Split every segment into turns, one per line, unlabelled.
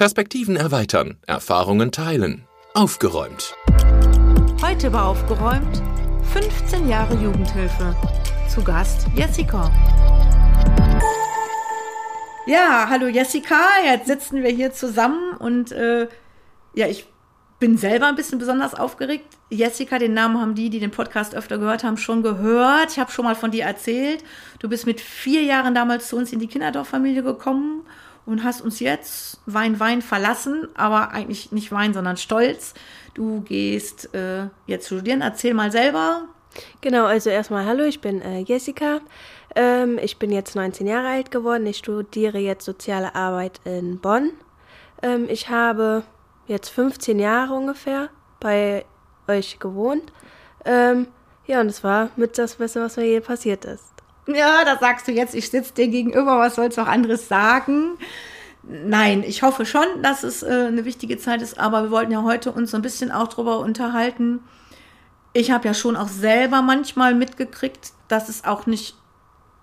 Perspektiven erweitern, Erfahrungen teilen. Aufgeräumt.
Heute war aufgeräumt 15 Jahre Jugendhilfe. Zu Gast Jessica. Ja, hallo Jessica. Jetzt sitzen wir hier zusammen und äh, ja, ich bin selber ein bisschen besonders aufgeregt. Jessica, den Namen haben die, die den Podcast öfter gehört haben, schon gehört. Ich habe schon mal von dir erzählt. Du bist mit vier Jahren damals zu uns in die Kinderdorffamilie gekommen und hast uns jetzt Wein, Wein verlassen, aber eigentlich nicht Wein, sondern Stolz. Du gehst äh, jetzt studieren. Erzähl mal selber.
Genau, also erstmal hallo, ich bin äh, Jessica. Ähm, ich bin jetzt 19 Jahre alt geworden. Ich studiere jetzt soziale Arbeit in Bonn. Ähm, ich habe jetzt 15 Jahre ungefähr bei euch gewohnt. Ähm, ja, und es war mit das Beste, was mir je passiert ist.
Ja, das sagst du jetzt. Ich sitze dir gegenüber. Was sollst du auch anderes sagen? Nein, ich hoffe schon, dass es äh, eine wichtige Zeit ist, aber wir wollten ja heute uns so ein bisschen auch drüber unterhalten. Ich habe ja schon auch selber manchmal mitgekriegt, dass es auch nicht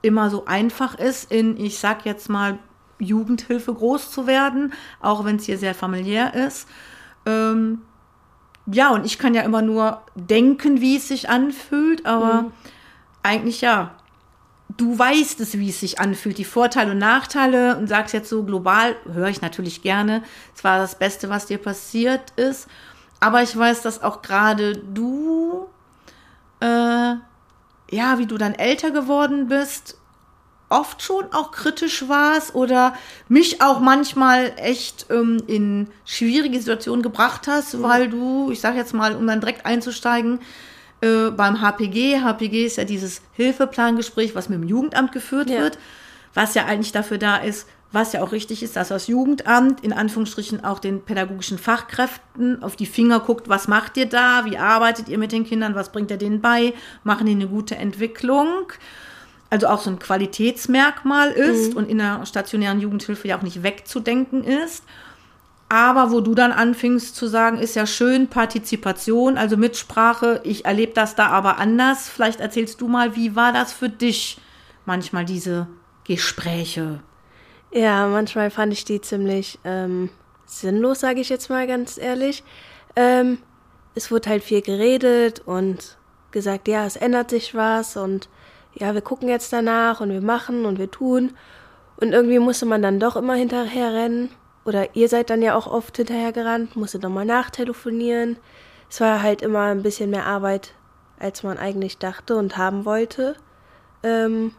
immer so einfach ist, in, ich sag jetzt mal, Jugendhilfe groß zu werden, auch wenn es hier sehr familiär ist. Ähm, ja, und ich kann ja immer nur denken, wie es sich anfühlt, aber mhm. eigentlich ja, du weißt es, wie es sich anfühlt, die Vorteile und Nachteile und sagst jetzt so global, höre ich natürlich gerne, es war das Beste, was dir passiert ist, aber ich weiß, dass auch gerade du, äh, ja, wie du dann älter geworden bist, oft schon auch kritisch warst oder mich auch manchmal echt ähm, in schwierige Situationen gebracht hast, mhm. weil du, ich sag jetzt mal, um dann direkt einzusteigen, äh, beim HPG, HPG ist ja dieses Hilfeplangespräch, was mit dem Jugendamt geführt ja. wird, was ja eigentlich dafür da ist, was ja auch richtig ist, dass das Jugendamt in Anführungsstrichen auch den pädagogischen Fachkräften auf die Finger guckt, was macht ihr da, wie arbeitet ihr mit den Kindern, was bringt ihr denen bei, machen die eine gute Entwicklung also auch so ein Qualitätsmerkmal ist mhm. und in der stationären Jugendhilfe ja auch nicht wegzudenken ist. Aber wo du dann anfingst zu sagen, ist ja schön Partizipation, also Mitsprache, ich erlebe das da aber anders. Vielleicht erzählst du mal, wie war das für dich manchmal diese Gespräche?
Ja, manchmal fand ich die ziemlich ähm, sinnlos, sage ich jetzt mal ganz ehrlich. Ähm, es wurde halt viel geredet und gesagt, ja, es ändert sich was und ja, wir gucken jetzt danach und wir machen und wir tun. Und irgendwie musste man dann doch immer hinterher rennen. Oder ihr seid dann ja auch oft hinterher gerannt, musste nochmal nachtelefonieren. Es war halt immer ein bisschen mehr Arbeit, als man eigentlich dachte und haben wollte. Ähm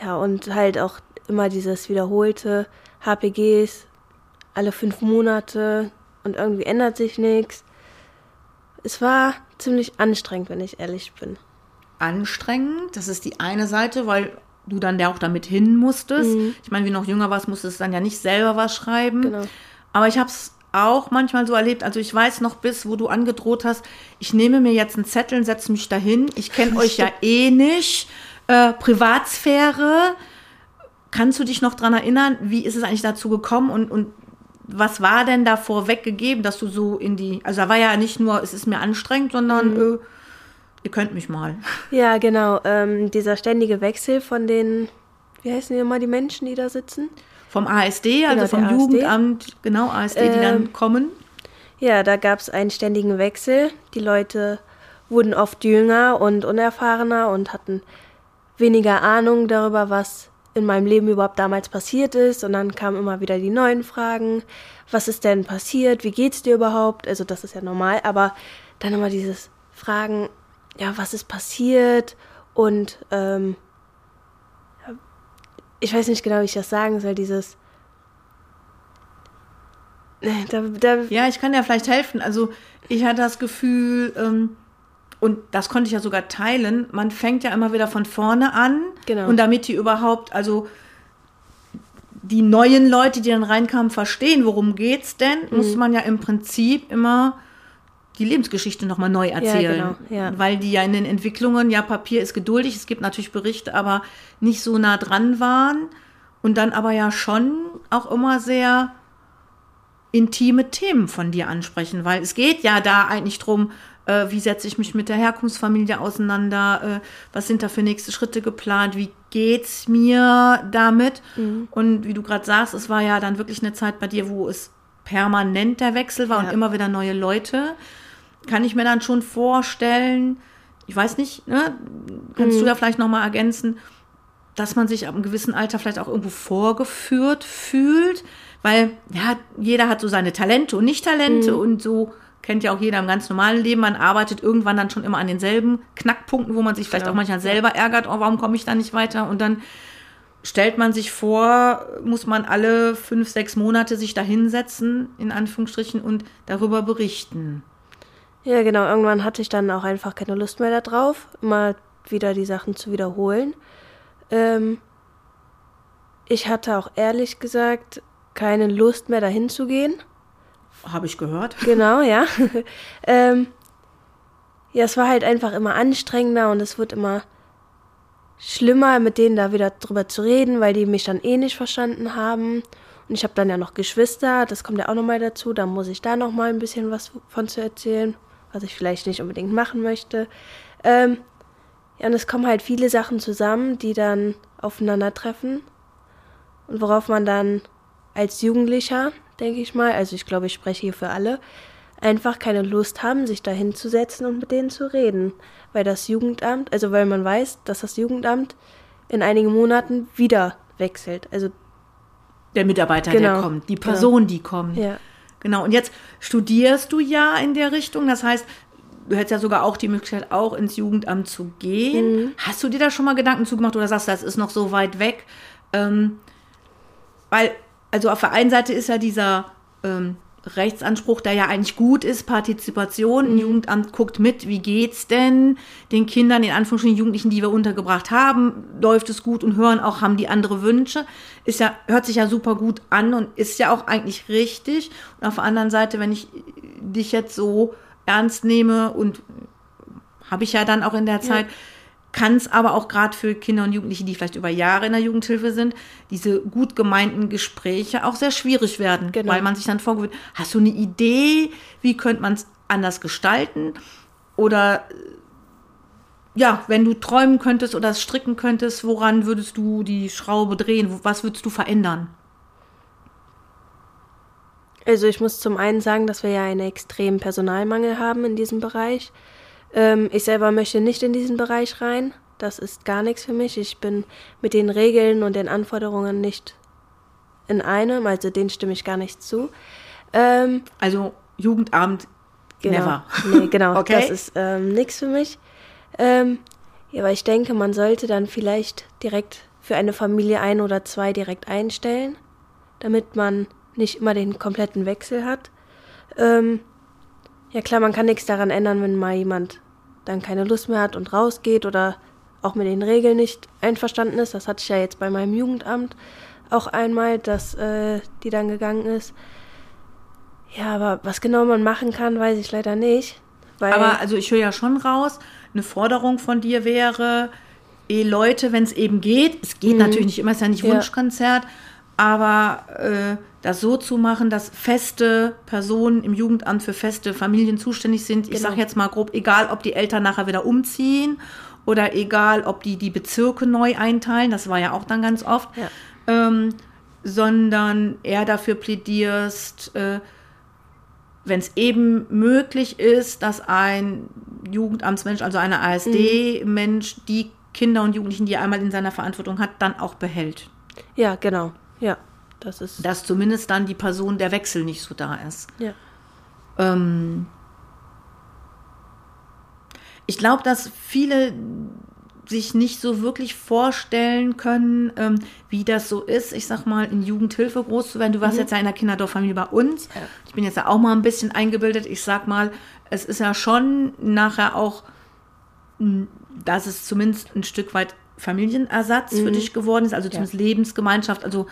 ja, und halt auch immer dieses wiederholte HPGs alle fünf Monate und irgendwie ändert sich nichts. Es war ziemlich anstrengend, wenn ich ehrlich bin
anstrengend. Das ist die eine Seite, weil du dann ja auch damit hin musstest. Mhm. Ich meine, wie noch jünger warst, musstest du dann ja nicht selber was schreiben. Genau. Aber ich habe es auch manchmal so erlebt. Also ich weiß noch bis, wo du angedroht hast, ich nehme mir jetzt einen Zettel und setze mich dahin. Ich kenne euch ja eh nicht. Äh, Privatsphäre. Kannst du dich noch dran erinnern, wie ist es eigentlich dazu gekommen und, und was war denn da vorweg gegeben, dass du so in die, also da war ja nicht nur, es ist mir anstrengend, sondern mhm. äh, ihr könnt mich mal.
Ja, genau. Ähm, dieser ständige Wechsel von den, wie heißen die immer, die Menschen, die da sitzen?
Vom ASD, also genau, vom ASD. Jugendamt, genau, ASD, ähm, die dann ähm, kommen.
Ja, da gab es einen ständigen Wechsel. Die Leute wurden oft jünger und unerfahrener und hatten weniger Ahnung darüber, was in meinem Leben überhaupt damals passiert ist. Und dann kamen immer wieder die neuen Fragen. Was ist denn passiert? Wie geht's dir überhaupt? Also das ist ja normal, aber dann immer dieses Fragen, ja, was ist passiert und ähm, ich weiß nicht genau, wie ich das sagen soll, dieses
da, da ja, ich kann dir vielleicht helfen. Also ich hatte das Gefühl, ähm, und das konnte ich ja sogar teilen, man fängt ja immer wieder von vorne an. Genau. Und damit die überhaupt, also die neuen Leute, die dann reinkamen, verstehen, worum geht's denn, mhm. muss man ja im Prinzip immer die Lebensgeschichte nochmal neu erzählen. Ja, genau, ja. Weil die ja in den Entwicklungen, ja, Papier ist geduldig, es gibt natürlich Berichte, aber nicht so nah dran waren. Und dann aber ja schon auch immer sehr intime Themen von dir ansprechen, weil es geht ja da eigentlich drum, Äh, wie setze ich mich mit der Herkunftsfamilie auseinander? Äh, was sind da für nächste Schritte geplant? Wie geht's mir damit?
Mhm.
Und wie du gerade sagst, es war ja dann wirklich eine Zeit bei dir, wo es permanent der Wechsel war
Ja.
und immer wieder neue Leute. Kann ich mir dann schon vorstellen, ich weiß nicht, ne? kannst
Mhm.
du ja vielleicht nochmal ergänzen, dass man sich ab einem gewissen Alter vielleicht auch irgendwo vorgeführt fühlt, weil ja, jeder hat so seine Talente und Nicht-Talente
Mhm.
und so kennt ja auch jeder im ganz normalen Leben. Man arbeitet irgendwann dann schon immer an denselben Knackpunkten, wo man sich vielleicht
Genau.
auch manchmal selber ärgert, oh, warum komme ich da nicht weiter? Und dann stellt man sich vor, muss man alle fünf, sechs Monate sich da hinsetzen, in Anführungsstrichen, und darüber berichten.
Ja, genau. Irgendwann hatte ich dann auch einfach keine Lust mehr darauf, immer wieder die Sachen zu wiederholen. Ähm, ich hatte auch ehrlich gesagt keine Lust mehr dahin zu gehen.
Habe ich gehört.
Genau, ja. ähm, ja, es war halt einfach immer anstrengender und es wird immer schlimmer, mit denen da wieder drüber zu reden, weil die mich dann eh nicht verstanden haben. Und ich habe dann ja noch Geschwister, das kommt ja auch nochmal dazu, da muss ich da nochmal ein bisschen was von zu erzählen, was ich vielleicht nicht unbedingt machen möchte. Ähm, ja, und es kommen halt viele Sachen zusammen, die dann aufeinandertreffen und worauf man dann als Jugendlicher, denke ich mal, also ich glaube, ich spreche hier für alle, einfach keine Lust haben, sich da hinzusetzen und mit denen zu reden. Weil das Jugendamt, also weil man weiß, dass das Jugendamt in einigen Monaten wieder wechselt. Also
Der Mitarbeiter, der
Genau,
kommt, die
genau.
Person, die kommt.
ja.
Genau, und jetzt studierst du ja in der Richtung. Das heißt, du hättest ja sogar auch die Möglichkeit, auch ins Jugendamt zu gehen.
Mhm.
Hast du dir da schon mal Gedanken zugemacht oder sagst du, das ist noch so weit weg? Ähm, weil, also auf der einen Seite ist ja dieser ähm, Rechtsanspruch, der ja eigentlich gut ist, Partizipation.
Mhm.
Ein Jugendamt guckt mit, wie geht's denn den Kindern, den Anführungsstrichen Jugendlichen, die wir untergebracht haben, läuft es gut und hören auch, haben die andere Wünsche. Ist ja, hört sich ja super gut an und ist ja auch eigentlich richtig. Und auf der anderen Seite, wenn ich dich jetzt so ernst nehme und habe ich ja dann auch in der Zeit, kann es aber auch gerade für Kinder und Jugendliche, die vielleicht über Jahre in der Jugendhilfe sind, diese gut gemeinten Gespräche auch sehr schwierig werden,
Genau.
weil man sich dann vorgewöhnt, hast du eine Idee, wie könnte man es anders gestalten? Oder äh, ja, wenn du träumen könntest oder es stricken könntest, woran würdest du die Schraube drehen? Was würdest du verändern?
Also ich muss zum einen sagen, dass wir ja einen extremen Personalmangel haben in diesem Bereich. Ähm, ich selber möchte nicht in diesen Bereich rein. Das ist gar nichts für mich. Ich bin mit den Regeln und den Anforderungen nicht in einem, also denen stimme ich gar nicht zu. Ähm,
Also Jugendamt,
Genau.
never.
Nee, genau.
Okay.
Das ist ähm, nichts für mich. Ähm, ja, aber ich denke, man sollte dann vielleicht direkt für eine Familie ein oder zwei direkt einstellen, damit man nicht immer den kompletten Wechsel hat. Ähm, ja klar, man kann nichts daran ändern, wenn mal jemand dann keine Lust mehr hat und rausgeht oder auch mit den Regeln nicht einverstanden ist. Das hatte ich ja jetzt bei meinem Jugendamt auch einmal, dass äh, die dann gegangen ist. Ja, aber was genau man machen kann, weiß ich leider nicht. Weil,
Aber also ich höre ja schon raus, eine Forderung von dir wäre, eh Leute, wenn es eben geht, es geht natürlich nicht immer, ist ja nicht
Mhm. Ja.
Aber äh, das so zu machen, dass feste Personen im Jugendamt für feste Familien zuständig sind. Ich
Genau.
sage jetzt mal grob, egal ob die Eltern nachher wieder umziehen oder egal ob die die Bezirke neu einteilen, das war ja auch dann ganz oft,
Ja.
ähm, sondern eher dafür plädierst, äh, wenn es eben möglich ist, dass ein Jugendamtsmensch, also eine ASD-Mensch, die Kinder und Jugendlichen, die er einmal in seiner Verantwortung hat, dann auch behält.
ja, genau. Ja, das ist.
Dass zumindest dann die Person, der Wechsel nicht so da ist.
Ja.
Ähm ich glaube, dass viele sich nicht so wirklich vorstellen können, ähm, wie das so ist, ich sag mal, in Jugendhilfe groß zu werden. Du warst jetzt ja in der Kinderdorffamilie bei uns.
Ja.
Ich bin jetzt ja auch mal ein bisschen eingebildet. Ich sag mal, es ist ja schon nachher auch, dass es zumindest ein Stück weit Familienersatz für dich geworden ist, also zumindest Lebensgemeinschaft. Also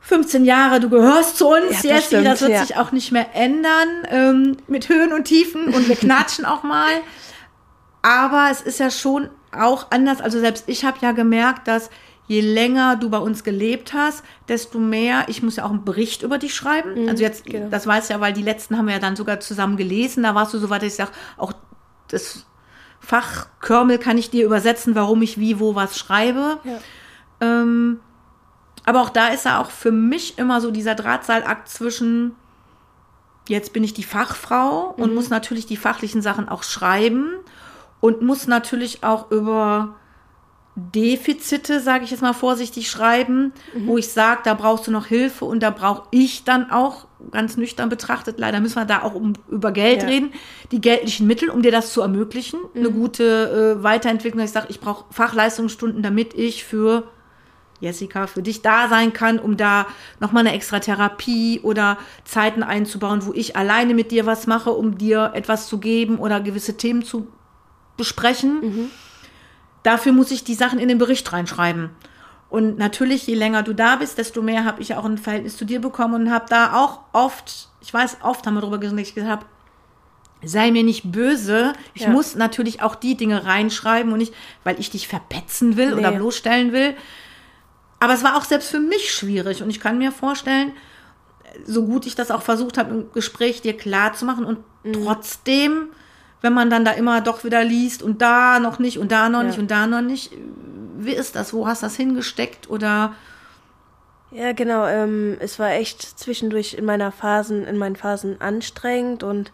15 Jahre, du gehörst zu uns,
Ja, das
Jessie,
stimmt,
das wird
ja.
sich auch nicht mehr ändern, ähm, mit Höhen und Tiefen und wir knatschen auch mal. Aber es ist ja schon auch anders. Also selbst ich habe ja gemerkt, dass je länger du bei uns gelebt hast, desto mehr, ich muss ja auch einen Bericht über dich schreiben.
Mhm,
also jetzt,
genau.
das weißt du ja, weil die letzten haben wir ja dann sogar zusammen gelesen. Da warst du so weit, dass ich sage, auch das Fachkörmel kann ich dir übersetzen, warum ich wie, wo was schreibe.
Ja.
Ähm, aber auch da ist ja auch für mich immer so dieser Drahtseilakt zwischen, jetzt bin ich die Fachfrau und muss natürlich die fachlichen Sachen auch schreiben und muss natürlich auch über Defizite, sage ich jetzt mal vorsichtig, schreiben, wo ich sage, da brauchst du noch Hilfe und da brauche ich dann auch, ganz nüchtern betrachtet, leider müssen wir da auch um, über Geld
Ja.
reden, die geldlichen Mittel, um dir das zu ermöglichen, eine gute äh, Weiterentwicklung. Ich sage, ich brauche Fachleistungsstunden, damit ich für Jessica, für dich da sein kann, um da nochmal eine extra Therapie oder Zeiten einzubauen, wo ich alleine mit dir was mache, um dir etwas zu geben oder gewisse Themen zu besprechen. Dafür muss ich die Sachen in den Bericht reinschreiben. Und natürlich, je länger du da bist, desto mehr habe ich auch ein Verhältnis zu dir bekommen und habe da auch oft, ich weiß, oft haben wir darüber gesprochen, ich gesagt habe, sei mir nicht böse. Ich
Ja.
muss natürlich auch die Dinge reinschreiben und nicht, weil ich dich verpetzen will oder
Nee.
bloßstellen will. Aber es war auch selbst für mich schwierig und ich kann mir vorstellen, so gut ich das auch versucht habe, im Gespräch dir klar zu machen und trotzdem, wenn man dann da immer doch wieder liest und da noch nicht und da noch
Ja.
nicht und da noch nicht, wie ist das? Wo hast du das hingesteckt? Oder
Ja, genau. Ähm, es war echt zwischendurch in meiner Phasen, in meinen Phasen anstrengend und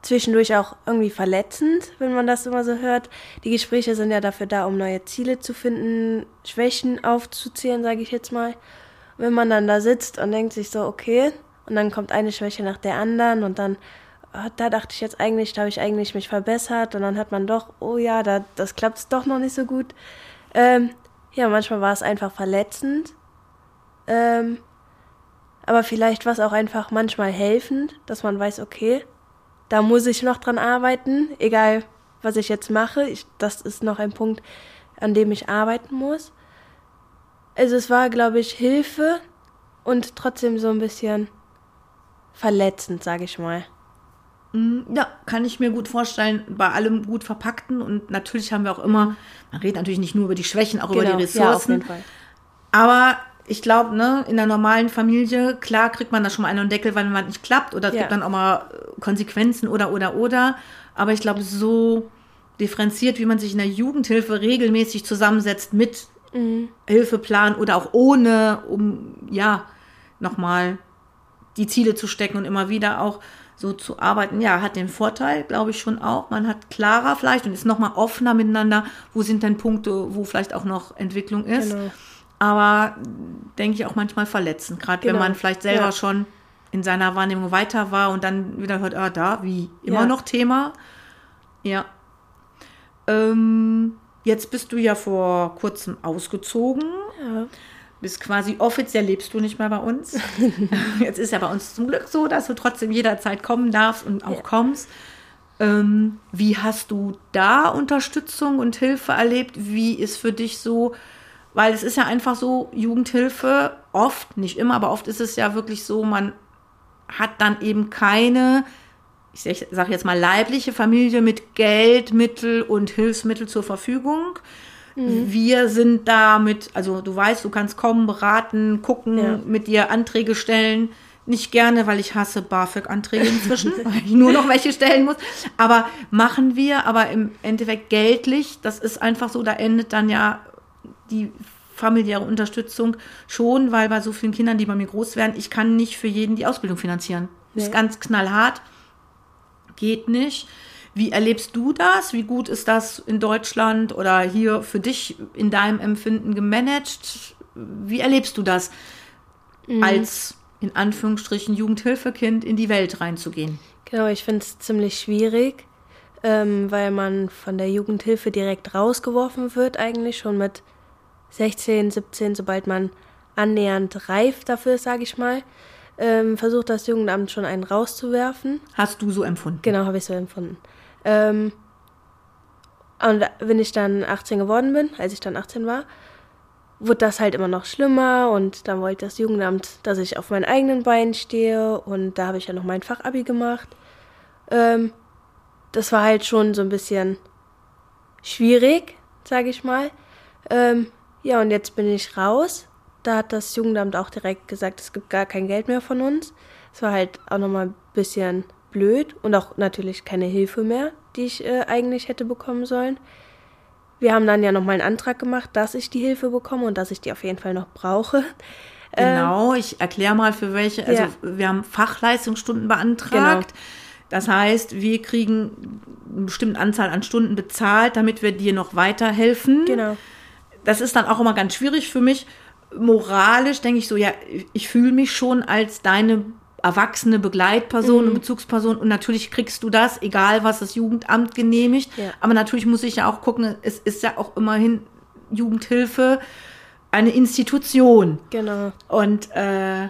zwischendurch auch irgendwie verletzend, wenn man das immer so hört. Die Gespräche sind ja dafür da, um neue Ziele zu finden, Schwächen aufzuzählen, sage ich jetzt mal. Wenn man dann da sitzt und denkt sich so, okay, und dann kommt eine Schwäche nach der anderen und dann, da dachte ich jetzt eigentlich, da habe ich eigentlich mich verbessert und dann hat man doch, oh ja, da, das klappt doch noch nicht so gut. Ähm, ja, manchmal war es einfach verletzend. Ähm, aber vielleicht war es auch einfach manchmal helfend, dass man weiß, okay, da muss ich noch dran arbeiten, egal was ich jetzt mache. Ich, das ist noch ein Punkt, an dem ich arbeiten muss. Also es war, glaube ich, Hilfe und trotzdem so ein bisschen verletzend, sage ich mal.
Ja, kann ich mir gut vorstellen, bei allem gut verpackten. Und natürlich haben wir auch immer, man redet natürlich nicht nur über die Schwächen, auch über die
Genau. Ja, auf
Ressourcen.
jeden Fall.
Aber ich glaube, ne, in der normalen Familie, klar kriegt man da schon mal einen Deckel, wenn man nicht klappt. Oder es
Ja.
gibt dann auch mal äh, Konsequenzen oder, oder, oder. Aber ich glaube, so differenziert, wie man sich in der Jugendhilfe regelmäßig zusammensetzt mit Hilfeplan oder auch ohne, um, ja, nochmal die Ziele zu stecken und immer wieder auch so zu arbeiten, ja, hat den Vorteil, glaube ich schon auch. Man hat klarer vielleicht und ist nochmal offener miteinander. Wo sind denn Punkte, wo vielleicht auch noch Entwicklung ist?
Genau.
Aber denke ich auch manchmal verletzend, gerade wenn
Genau.
man vielleicht selber
Ja.
schon in seiner Wahrnehmung weiter war und dann wieder hört, ah, da, wie, immer
Ja.
noch Thema. Ja. Ähm, jetzt bist du ja vor kurzem ausgezogen.
Ja.
Bist quasi offiziell lebst du nicht mehr bei uns. Jetzt ist ja bei uns zum Glück so, dass du trotzdem jederzeit kommen darfst und auch
Ja.
kommst. Ähm, wie hast du da Unterstützung und Hilfe erlebt? Wie ist für dich so, weil es ist ja einfach so, Jugendhilfe, oft, nicht immer, aber oft ist es ja wirklich so, man hat dann eben keine, ich sage jetzt mal, leibliche Familie mit Geld, Mittel und Hilfsmittel zur Verfügung. Wir sind da mit, also du weißt, du kannst kommen, beraten, gucken,
Ja.
mit dir Anträge stellen. Nicht gerne, weil ich hasse BAföG-Anträge inzwischen, weil ich nur noch welche stellen muss. Aber machen wir, aber im Endeffekt geldlich, das ist einfach so, da endet dann ja die familiäre Unterstützung schon, weil bei so vielen Kindern, die bei mir groß werden, ich kann nicht für jeden die Ausbildung finanzieren. Ist
Nee.
ganz knallhart. Geht nicht. Wie erlebst du das? Wie gut ist das in Deutschland oder hier für dich in deinem Empfinden gemanagt? Wie erlebst du das, als in Anführungsstrichen Jugendhilfekind in die Welt reinzugehen?
Genau, ich finde es ziemlich schwierig, ähm, weil man von der Jugendhilfe direkt rausgeworfen wird, eigentlich schon mit 16, 17, sobald man annähernd reif dafür ist, sage ich mal, ähm, versucht das Jugendamt schon einen rauszuwerfen.
Hast du so empfunden?
Genau, habe ich so empfunden. Ähm, und wenn ich dann 18 geworden bin, als ich dann 18 war, wurde das halt immer noch schlimmer und dann wollte das Jugendamt, dass ich auf meinen eigenen Beinen stehe und da habe ich ja noch mein Fachabi gemacht. Ähm, das war halt schon so ein bisschen schwierig, sage ich mal. Ähm, Ja, und jetzt bin ich raus. Da hat das Jugendamt auch direkt gesagt, es gibt gar kein Geld mehr von uns. Es war halt auch nochmal ein bisschen blöd und auch natürlich keine Hilfe mehr, die ich äh, eigentlich hätte bekommen sollen. Wir haben dann ja nochmal einen Antrag gemacht, dass ich die Hilfe bekomme und dass ich die auf jeden Fall noch brauche.
Genau, ich erkläre mal für welche. Also
Ja.
wir haben Fachleistungsstunden beantragt. Das heißt, wir kriegen eine bestimmte Anzahl an Stunden bezahlt, damit wir dir noch weiterhelfen.
Genau.
Das ist dann auch immer ganz schwierig für mich. Moralisch denke ich so, ja, ich fühle mich schon als deine erwachsene Begleitperson
Mhm.
und Bezugsperson und natürlich kriegst du das, egal was das Jugendamt genehmigt.
Ja.
Aber natürlich muss ich ja auch gucken, es ist ja auch immerhin Jugendhilfe eine Institution.
Genau.
Und äh,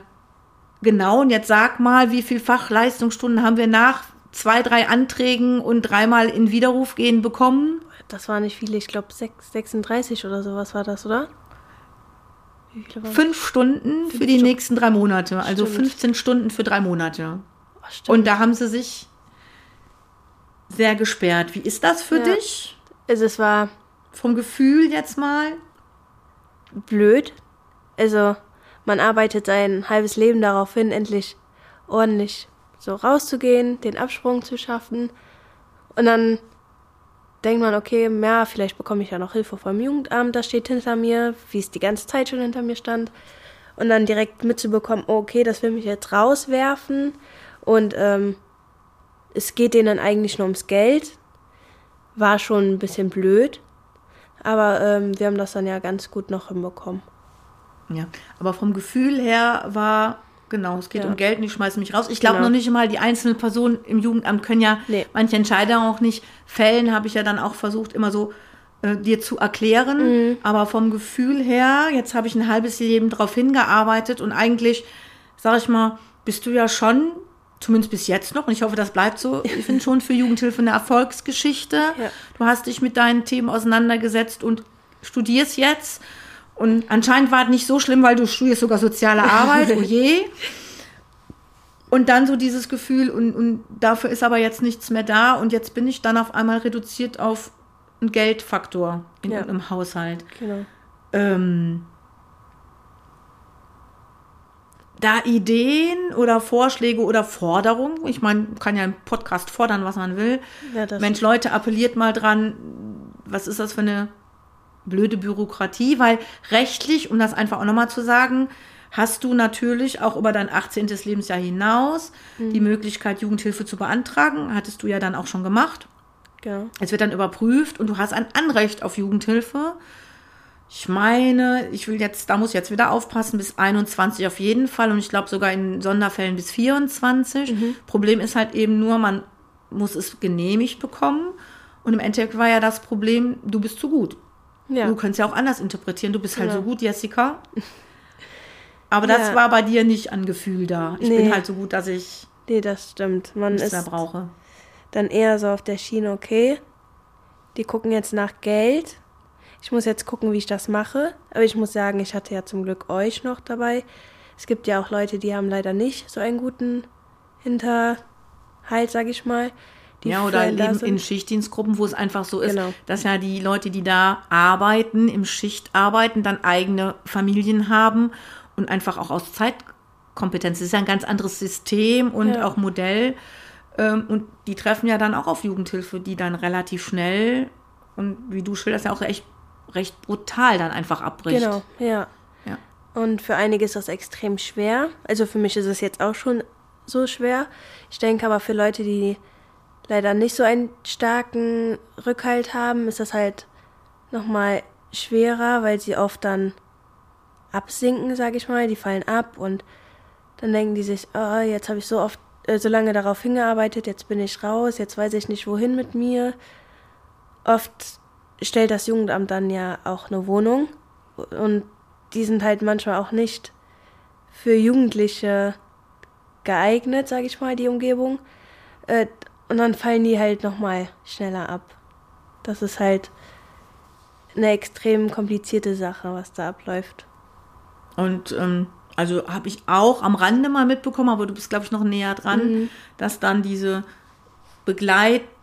genau, und jetzt sag mal, wie viel Fachleistungsstunden haben wir nach zwei, drei Anträgen und dreimal in Widerruf gehen bekommen?
Das war nicht viele, ich glaube 36 oder sowas war das, oder? Waren
Fünf Stunden für die
Stunden.
nächsten drei Monate, also
Stimmt.
15 Stunden für drei Monate.
Oh.
Und da haben sie sich sehr gesperrt. Wie ist das für
Ja.
dich?
also es war
Vom Gefühl jetzt mal?
blöd. Also man arbeitet sein halbes Leben darauf hin, endlich ordentlich so rauszugehen, den Absprung zu schaffen. Und dann denkt man, okay, ja, vielleicht bekomme ich ja noch Hilfe vom Jugendamt, das steht hinter mir, wie es die ganze Zeit schon hinter mir stand. Und dann direkt mitzubekommen, oh, okay, das will mich jetzt rauswerfen. Und ähm, es geht denen eigentlich nur ums Geld. War schon ein bisschen blöd. Aber ähm, wir haben das dann ja ganz gut noch hinbekommen.
Ja, aber vom Gefühl her war, genau, es geht
Ja.
um Geld und ich schmeiße mich raus. Ich glaube
Genau.
noch nicht mal, die einzelnen Personen im Jugendamt können ja
Nee.
manche Entscheidungen auch nicht fällen, habe ich ja dann auch versucht, immer so äh, dir zu erklären.
Mhm.
Aber vom Gefühl her, jetzt habe ich ein halbes Leben darauf hingearbeitet und eigentlich, sage ich mal, bist du ja schon, zumindest bis jetzt noch, und ich hoffe, das bleibt so, ich finde schon für Jugendhilfe eine Erfolgsgeschichte.
Ja.
Du hast dich mit deinen Themen auseinandergesetzt und studierst jetzt. Und anscheinend war es nicht so schlimm, weil du studierst sogar soziale Arbeit, oh je. Und dann so dieses Gefühl, und, und dafür ist aber jetzt nichts mehr da. Und jetzt bin ich dann auf einmal reduziert auf einen Geldfaktor in
Ja.
irgendeinem Haushalt.
Genau.
Ähm, da Ideen oder Vorschläge oder Forderungen, ich meine, man kann ja im Podcast fordern, was man will.
Ja,
Mensch, Leute, appelliert mal dran, was ist das für eine blöde Bürokratie? Weil rechtlich, um das einfach auch nochmal zu sagen, hast du natürlich auch über dein 18. Lebensjahr hinaus die Möglichkeit, Jugendhilfe zu beantragen. Hattest du ja dann auch schon gemacht.
Genau.
Es wird dann überprüft und du hast ein Anrecht auf Jugendhilfe. Ich meine, ich will jetzt, da muss ich jetzt wieder aufpassen, bis 21 auf jeden Fall und ich glaube sogar in Sonderfällen bis 24. Problem ist halt eben nur, man muss es genehmigt bekommen und im Endeffekt war ja das Problem, du bist zu gut.
Ja.
Du kannst ja auch anders interpretieren, du bist halt
Genau.
so gut, Jessica. Aber das
Ja.
war bei dir nicht an Gefühl da. Ich
Nee.
bin halt so gut, dass ich
Nee, das stimmt. Man
es da
ist
brauche.
dann eher so auf der Schiene, okay, die gucken jetzt nach Geld. Ich muss jetzt gucken, wie ich das mache. Aber ich muss sagen, ich hatte ja zum Glück euch noch dabei. Es gibt ja auch Leute, die haben leider nicht so einen guten Hinterhalt, sag ich mal. Die
Ja, oder leben in Schichtdienstgruppen, wo es einfach so ist,
Genau.
dass ja die Leute, die da arbeiten, im Schicht arbeiten, dann eigene Familien haben und einfach auch aus Zeitkompetenz. Das ist ja ein ganz anderes System und
Ja.
auch Modell. Ähm, Und die treffen ja dann auch auf Jugendhilfe, die dann relativ schnell und wie du schilderst, ja auch echt recht brutal dann einfach abbricht.
Genau, ja.
Ja.
Und für einige ist das extrem schwer. Also für mich ist es jetzt auch schon so schwer. Ich denke aber für Leute, die leider nicht so einen starken Rückhalt haben, ist das halt nochmal schwerer, weil sie oft dann absinken, sag ich mal. Die fallen ab und dann denken die sich, oh, jetzt habe ich so oft, äh, so lange darauf hingearbeitet, jetzt bin ich raus, jetzt weiß ich nicht wohin mit mir. Oft stellt das Jugendamt dann ja auch eine Wohnung und die sind halt manchmal auch nicht für Jugendliche geeignet, sage ich mal, die Umgebung. Äh, und dann fallen die halt nochmal schneller ab. Das ist halt eine extrem komplizierte Sache, was da abläuft.
Und ähm, also habe ich auch am Rande mal mitbekommen, aber du bist, glaube ich, noch näher dran, dass dann diese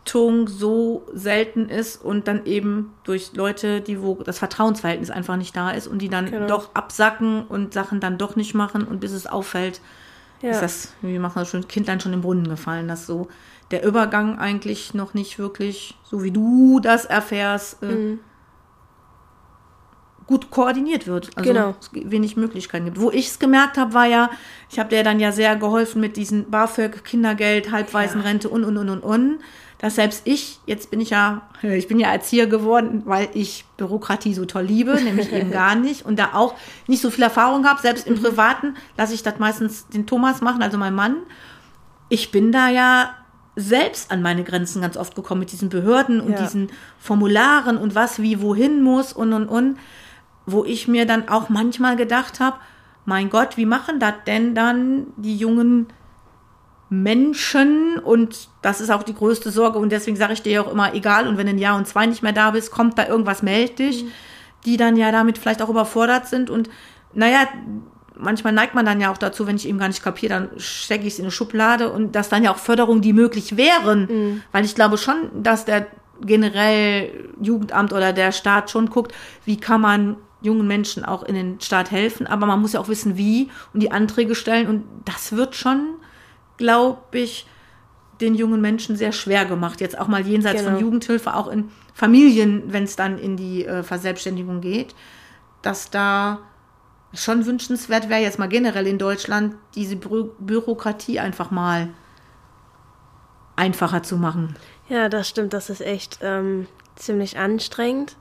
Verhaftung so selten ist und dann eben durch Leute, die wo das Vertrauensverhältnis einfach nicht da ist und die dann
Genau.
doch absacken und Sachen dann doch nicht machen und bis es auffällt,
Ja.
ist das, wie machen das schon, Kindlein schon im Brunnen gefallen, dass so der Übergang eigentlich noch nicht wirklich, so wie du das erfährst, äh,
Mhm.
Gut koordiniert wird. Also
Genau.
es wenig Möglichkeiten gibt. Wo ich es gemerkt habe, war ja, ich habe dir dann ja sehr geholfen mit diesen BAföG, Kindergeld, Halbwaisenrente und, und, und, und, und. Dass selbst ich, jetzt bin ich ja, ich bin ja Erzieher geworden, weil ich Bürokratie so toll liebe, nämlich eben gar nicht. Und da auch nicht so viel Erfahrung habe. Selbst im Privaten lasse ich das meistens den Thomas machen, also mein Mann. Ich bin da ja selbst an meine Grenzen ganz oft gekommen mit diesen Behörden und
Ja.
diesen Formularen und was wie wohin muss und und und, wo ich mir dann auch manchmal gedacht habe, mein Gott, wie machen das denn dann die jungen Menschen? Und das ist auch die größte Sorge. Und deswegen sage ich dir ja auch immer, egal und wenn ein Jahr und zwei nicht mehr da bist, kommt da irgendwas, meld dich, die dann ja damit vielleicht auch überfordert sind. Und naja, manchmal neigt man dann ja auch dazu, wenn ich eben gar nicht kapiere, dann stecke ich es in eine Schublade. Und das dann ja auch Förderungen, die möglich wären, weil ich glaube schon, dass der generell Jugendamt oder der Staat schon guckt, wie kann man jungen Menschen auch in den Staat helfen, aber man muss ja auch wissen, wie und die Anträge stellen und das wird schon, glaube ich, den jungen Menschen sehr schwer gemacht. Jetzt auch mal jenseits
Genau.
von Jugendhilfe, auch in Familien, wenn es dann in die äh, Verselbstständigung geht, dass da schon wünschenswert wäre, jetzt mal generell in Deutschland, diese Bü Bürokratie einfach mal einfacher zu machen.
Ja, das stimmt. Das ist echt ähm, ziemlich anstrengend.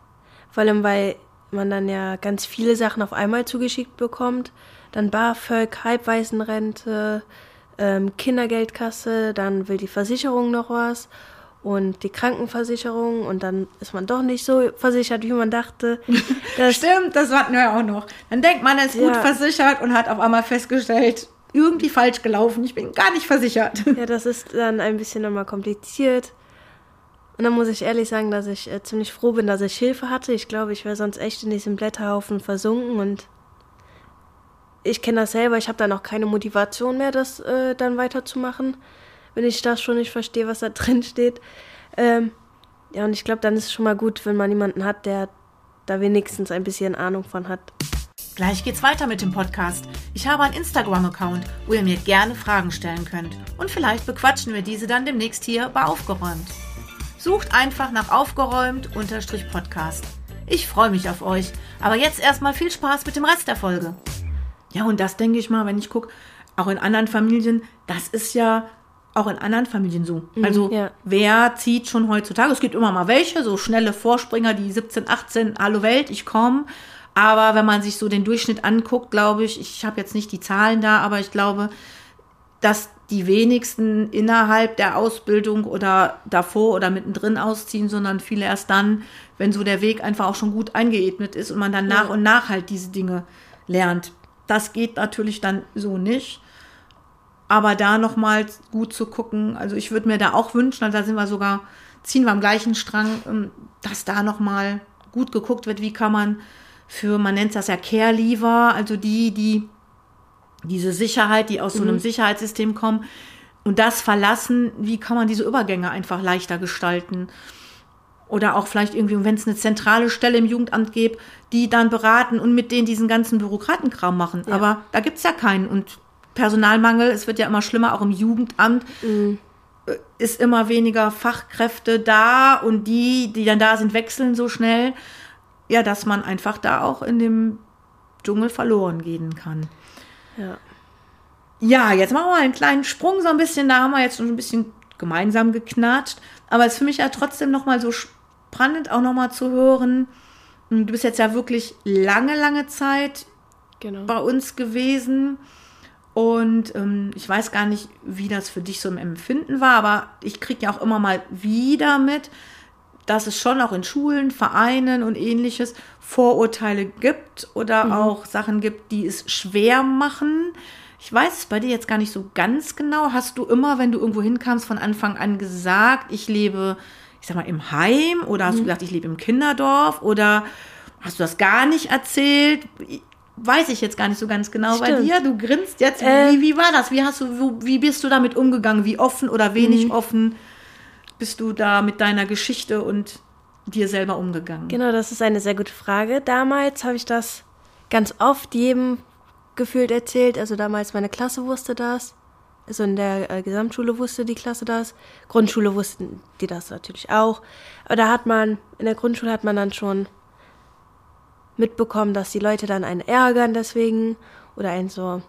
Vor allem, weil man dann ja ganz viele Sachen auf einmal zugeschickt bekommt. Dann BAföG, Halbwaisenrente, ähm, Kindergeldkasse, dann will die Versicherung noch was und die Krankenversicherung und dann ist man doch nicht so versichert, wie man dachte. Das,
Stimmt, das hatten wir auch noch. Dann denkt man, er ist gut
Ja.
versichert und hat auf einmal festgestellt, irgendwie falsch gelaufen, ich bin gar nicht versichert.
ja, das ist dann ein bisschen nochmal kompliziert. Und dann muss ich ehrlich sagen, dass ich äh, ziemlich froh bin, dass ich Hilfe hatte. Ich glaube, ich wäre sonst echt in diesem Blätterhaufen versunken und ich kenne das selber. Ich habe dann auch keine Motivation mehr, das äh, dann weiterzumachen, wenn ich das schon nicht verstehe, was da drin steht. Ähm, ja, und ich glaube, dann ist es schon mal gut, wenn man jemanden hat, der da wenigstens ein bisschen Ahnung von hat.
Gleich geht's weiter mit dem Podcast. Ich habe einen Instagram-Account, wo ihr mir gerne Fragen stellen könnt. Und vielleicht bequatschen wir diese dann demnächst hier bei Aufgeräumt. Sucht einfach nach Aufgeräumt-Podcast. Ich freue mich auf euch. Aber jetzt erstmal viel Spaß mit dem Rest der Folge. Ja, und das denke ich mal, wenn ich gucke, auch in anderen Familien, das ist ja auch in anderen Familien so. Also
ja.
wer zieht schon heutzutage? Es gibt immer mal welche, so schnelle Vorspringer, die 17, 18, hallo Welt, ich komme. Aber wenn man sich so den Durchschnitt anguckt, glaube ich, ich habe jetzt nicht die Zahlen da, aber ich glaube, dass die wenigsten innerhalb der Ausbildung oder davor oder mittendrin ausziehen, sondern viele erst dann, wenn so der Weg einfach auch schon gut eingeebnet ist und man dann nach und nach halt diese Dinge lernt. Das geht natürlich dann so nicht. Aber da nochmal gut zu gucken, also ich würde mir da auch wünschen, also da sind wir sogar, ziehen wir am gleichen Strang, ähm, dass da nochmal gut geguckt wird, wie kann man für, man nennt das ja Care Leaver, also die, die diese Sicherheit, die aus so einem Sicherheitssystem kommen und das verlassen, wie kann man diese Übergänge einfach leichter gestalten? Oder auch vielleicht irgendwie, wenn es eine zentrale Stelle im Jugendamt gibt, die dann beraten und mit denen diesen ganzen Bürokratenkram machen. Aber da gibt's ja keinen. Und Personalmangel, es wird ja immer schlimmer, auch im Jugendamt äh, ist immer weniger Fachkräfte da und die, die dann da sind, wechseln so schnell. Ja, dass man einfach da auch in dem Dschungel verloren gehen kann.
Ja.
Ja, jetzt machen wir mal einen kleinen Sprung so ein bisschen. Da haben wir jetzt schon ein bisschen gemeinsam geknatscht. Aber es ist für mich ja trotzdem noch mal so spannend, auch noch mal zu hören. Du bist jetzt ja wirklich lange, lange Zeit
Genau.
bei uns gewesen. Und ähm, ich weiß gar nicht, wie das für dich so im Empfinden war, aber ich kriege ja auch immer mal wieder mit, dass es schon auch in Schulen, Vereinen und ähnliches Vorurteile gibt oder auch Sachen gibt, die es schwer machen. Ich weiß es bei dir jetzt gar nicht so ganz genau. Hast du immer, wenn du irgendwo hinkamst, von Anfang an gesagt, ich lebe, ich sag mal, im Heim oder hast du gesagt, ich lebe im Kinderdorf oder hast du das gar nicht erzählt? Weiß ich jetzt gar nicht so ganz genau bei
Stimmt.
dir. Du grinst jetzt.
Äh,
wie, wie war das? Wie hast du, wie bist du damit umgegangen? Wie offen oder wenig offen? Bist du da mit deiner Geschichte und dir selber umgegangen?
Genau, das ist eine sehr gute Frage. Damals habe ich das ganz oft jedem gefühlt erzählt. Also damals meine Klasse wusste das. Also in der äh, Gesamtschule wusste die Klasse das. Grundschule wussten die das natürlich auch. Aber da hat man, in der Grundschule hat man dann schon mitbekommen, dass die Leute dann einen ärgern deswegen oder einen so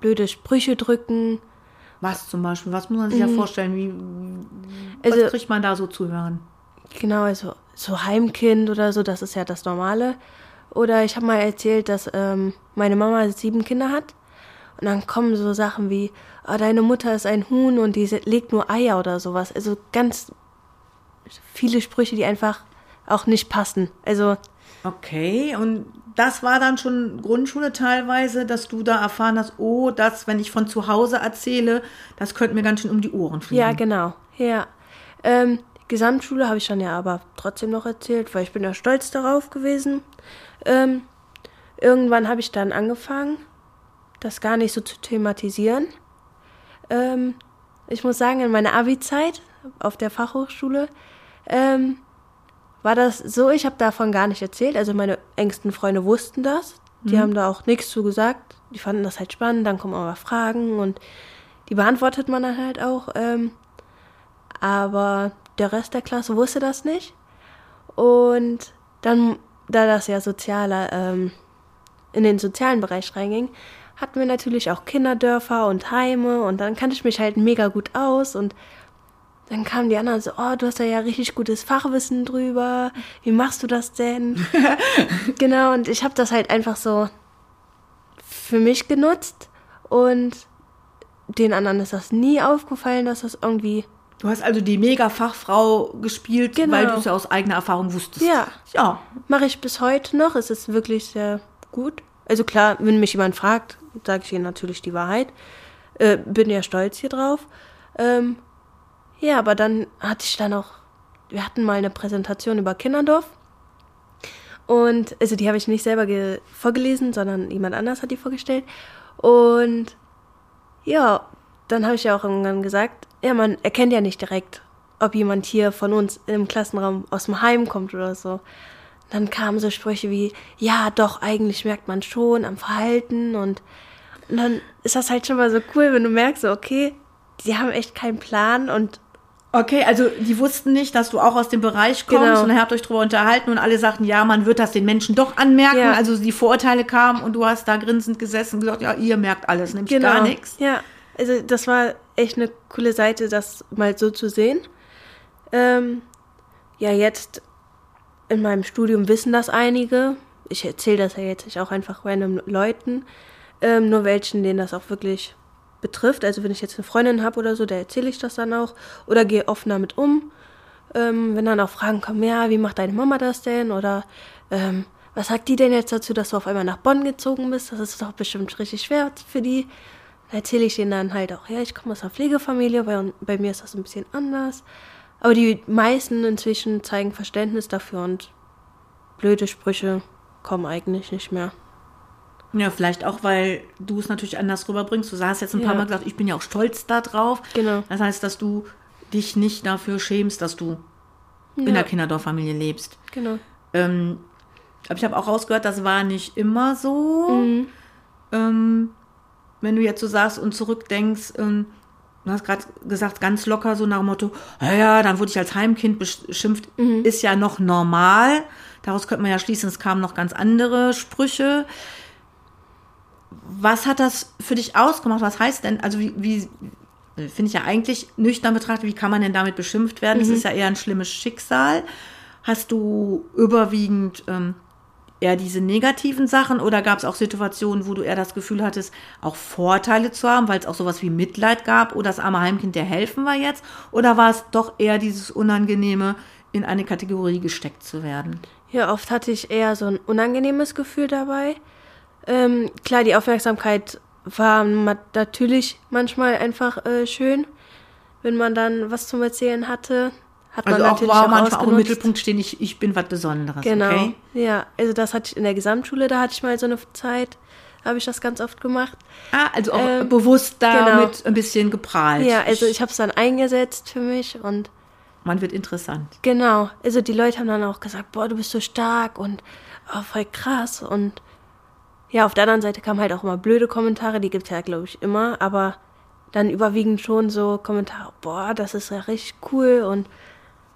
blöde Sprüche drücken.
Was zum Beispiel? Was muss man sich mhm. ja vorstellen? Wie,
also,
was kriegt man da so zu hören?
Genau, also so Heimkind oder so, das ist ja das Normale. Oder ich habe mal erzählt, dass ähm, meine Mama sieben Kinder hat. Und dann kommen so Sachen wie, oh, deine Mutter ist ein Huhn und die legt nur Eier oder sowas. Also ganz viele Sprüche, die einfach auch nicht passen. Also.
Okay, und das war dann schon Grundschule teilweise, dass du da erfahren hast, oh, das, wenn ich von zu Hause erzähle, das könnte mir ganz schön um die Ohren fliegen.
Ja, genau. Ja. Ähm, Gesamtschule habe ich dann ja aber trotzdem noch erzählt, weil ich bin ja stolz darauf gewesen. Ähm, irgendwann habe ich dann angefangen, das gar nicht so zu thematisieren. Ähm, ich muss sagen, in meiner Abi-Zeit auf der Fachhochschule ähm, war das so, ich habe davon gar nicht erzählt. Also meine engsten Freunde wussten das. Die mhm. haben da auch nichts zu gesagt. Die fanden das halt spannend. Dann kommen aber Fragen und die beantwortet man dann halt auch. Ähm, aber der Rest der Klasse wusste das nicht. Und dann, da das ja sozialer, ähm, in den sozialen Bereich reinging, hatten wir natürlich auch Kinderdörfer und Heime und dann kannte ich mich halt mega gut aus und dann kamen die anderen so, oh, du hast da ja richtig gutes Fachwissen drüber. Wie machst du das denn? genau, und ich habe das halt einfach so für mich genutzt und den anderen ist das nie aufgefallen, dass das irgendwie.
Du hast also die Mega-Fachfrau gespielt, genau. weil du es ja aus eigener Erfahrung wusstest.
Ja. Ja. Mache ich bis heute noch. Es ist wirklich sehr gut. Also klar, wenn mich jemand fragt, sage ich ihnen natürlich die Wahrheit. Äh, bin ja stolz hier drauf. Ähm, ja, aber dann hatte ich da noch, wir hatten mal eine Präsentation über Kinderdorf. Und, also die habe ich nicht selber vorgelesen, sondern jemand anders hat die vorgestellt. Und ja, dann habe ich ja auch irgendwann gesagt, ja, man erkennt ja nicht direkt, ob jemand hier von uns im Klassenraum aus dem Heim kommt oder so. Dann kamen so Sprüche wie, ja, doch, eigentlich merkt man schon am Verhalten und, und dann ist das halt schon mal so cool, wenn du merkst, so, okay, die haben echt keinen Plan und
Okay, also die wussten nicht, dass du auch aus dem Bereich kommst genau. und ihr habt euch darüber unterhalten und alle sagten, ja, man wird das den Menschen doch anmerken. Ja. Also die Vorurteile kamen und du hast da grinsend gesessen und gesagt, ja, ihr merkt alles, nämlich genau. gar nichts.
Ja, also das war echt eine coole Seite, das mal so zu sehen. Ähm, ja, jetzt in meinem Studium wissen das einige. Ich erzähle das ja jetzt auch einfach random Leuten, ähm, nur welchen, denen das auch wirklich betrifft. Also wenn ich jetzt eine Freundin habe oder so, da erzähle ich das dann auch oder gehe offen damit um. Ähm, wenn dann auch Fragen kommen, ja, wie macht deine Mama das denn? Oder ähm, was sagt die denn jetzt dazu, dass du auf einmal nach Bonn gezogen bist? Das ist doch bestimmt richtig schwer für die. Da erzähle ich denen dann halt auch, ja, ich komme aus einer Pflegefamilie, bei, bei mir ist das ein bisschen anders. Aber die meisten inzwischen zeigen Verständnis dafür und blöde Sprüche kommen eigentlich nicht mehr.
Ja, vielleicht auch, weil du es natürlich anders rüberbringst. Du hast jetzt ein ja. paar Mal gesagt, ich bin ja auch stolz darauf.
Genau.
Das heißt, dass du dich nicht dafür schämst, dass du ja. in der Kinderdorffamilie lebst.
Genau.
Ähm, aber ich habe auch rausgehört, das war nicht immer so. Mhm. Ähm, wenn du jetzt so sagst und zurückdenkst, ähm, du hast gerade gesagt, ganz locker, so nach dem Motto, ja, dann wurde ich als Heimkind beschimpft, mhm. ist ja noch normal. Daraus könnte man ja schließen, es kamen noch ganz andere Sprüche was hat das für dich ausgemacht? Was heißt denn, also wie, wie finde ich ja eigentlich nüchtern betrachtet, wie kann man denn damit beschimpft werden? Mhm. ist ja eher ein schlimmes Schicksal. Hast du überwiegend ähm, eher diese negativen Sachen oder gab es auch Situationen, wo du eher das Gefühl hattest, auch Vorteile zu haben, weil es auch sowas wie Mitleid gab oder das arme Heimkind, der helfen wir jetzt? Oder war es doch eher dieses Unangenehme, in eine Kategorie gesteckt zu werden?
Ja, oft hatte ich eher so ein unangenehmes Gefühl dabei. Ähm, klar, die Aufmerksamkeit war natürlich manchmal einfach äh, schön, wenn man dann was zum Erzählen hatte. Hat
also
man
auch natürlich war auch manchmal auch im Mittelpunkt stehen, ich, ich bin was Besonderes.
Genau.
Okay?
Ja, also das hatte ich in der Gesamtschule, da hatte ich mal so eine Zeit, habe ich das ganz oft gemacht.
Ah, also auch ähm, bewusst damit genau. ein bisschen geprahlt.
Ja, also ich habe es dann eingesetzt für mich und
Man wird interessant.
Genau. Also die Leute haben dann auch gesagt, boah, du bist so stark und oh, voll krass. Und ja, auf der anderen Seite kamen halt auch immer blöde Kommentare, die gibt es ja, glaube ich, immer, aber dann überwiegend schon so Kommentare, boah, das ist ja richtig cool und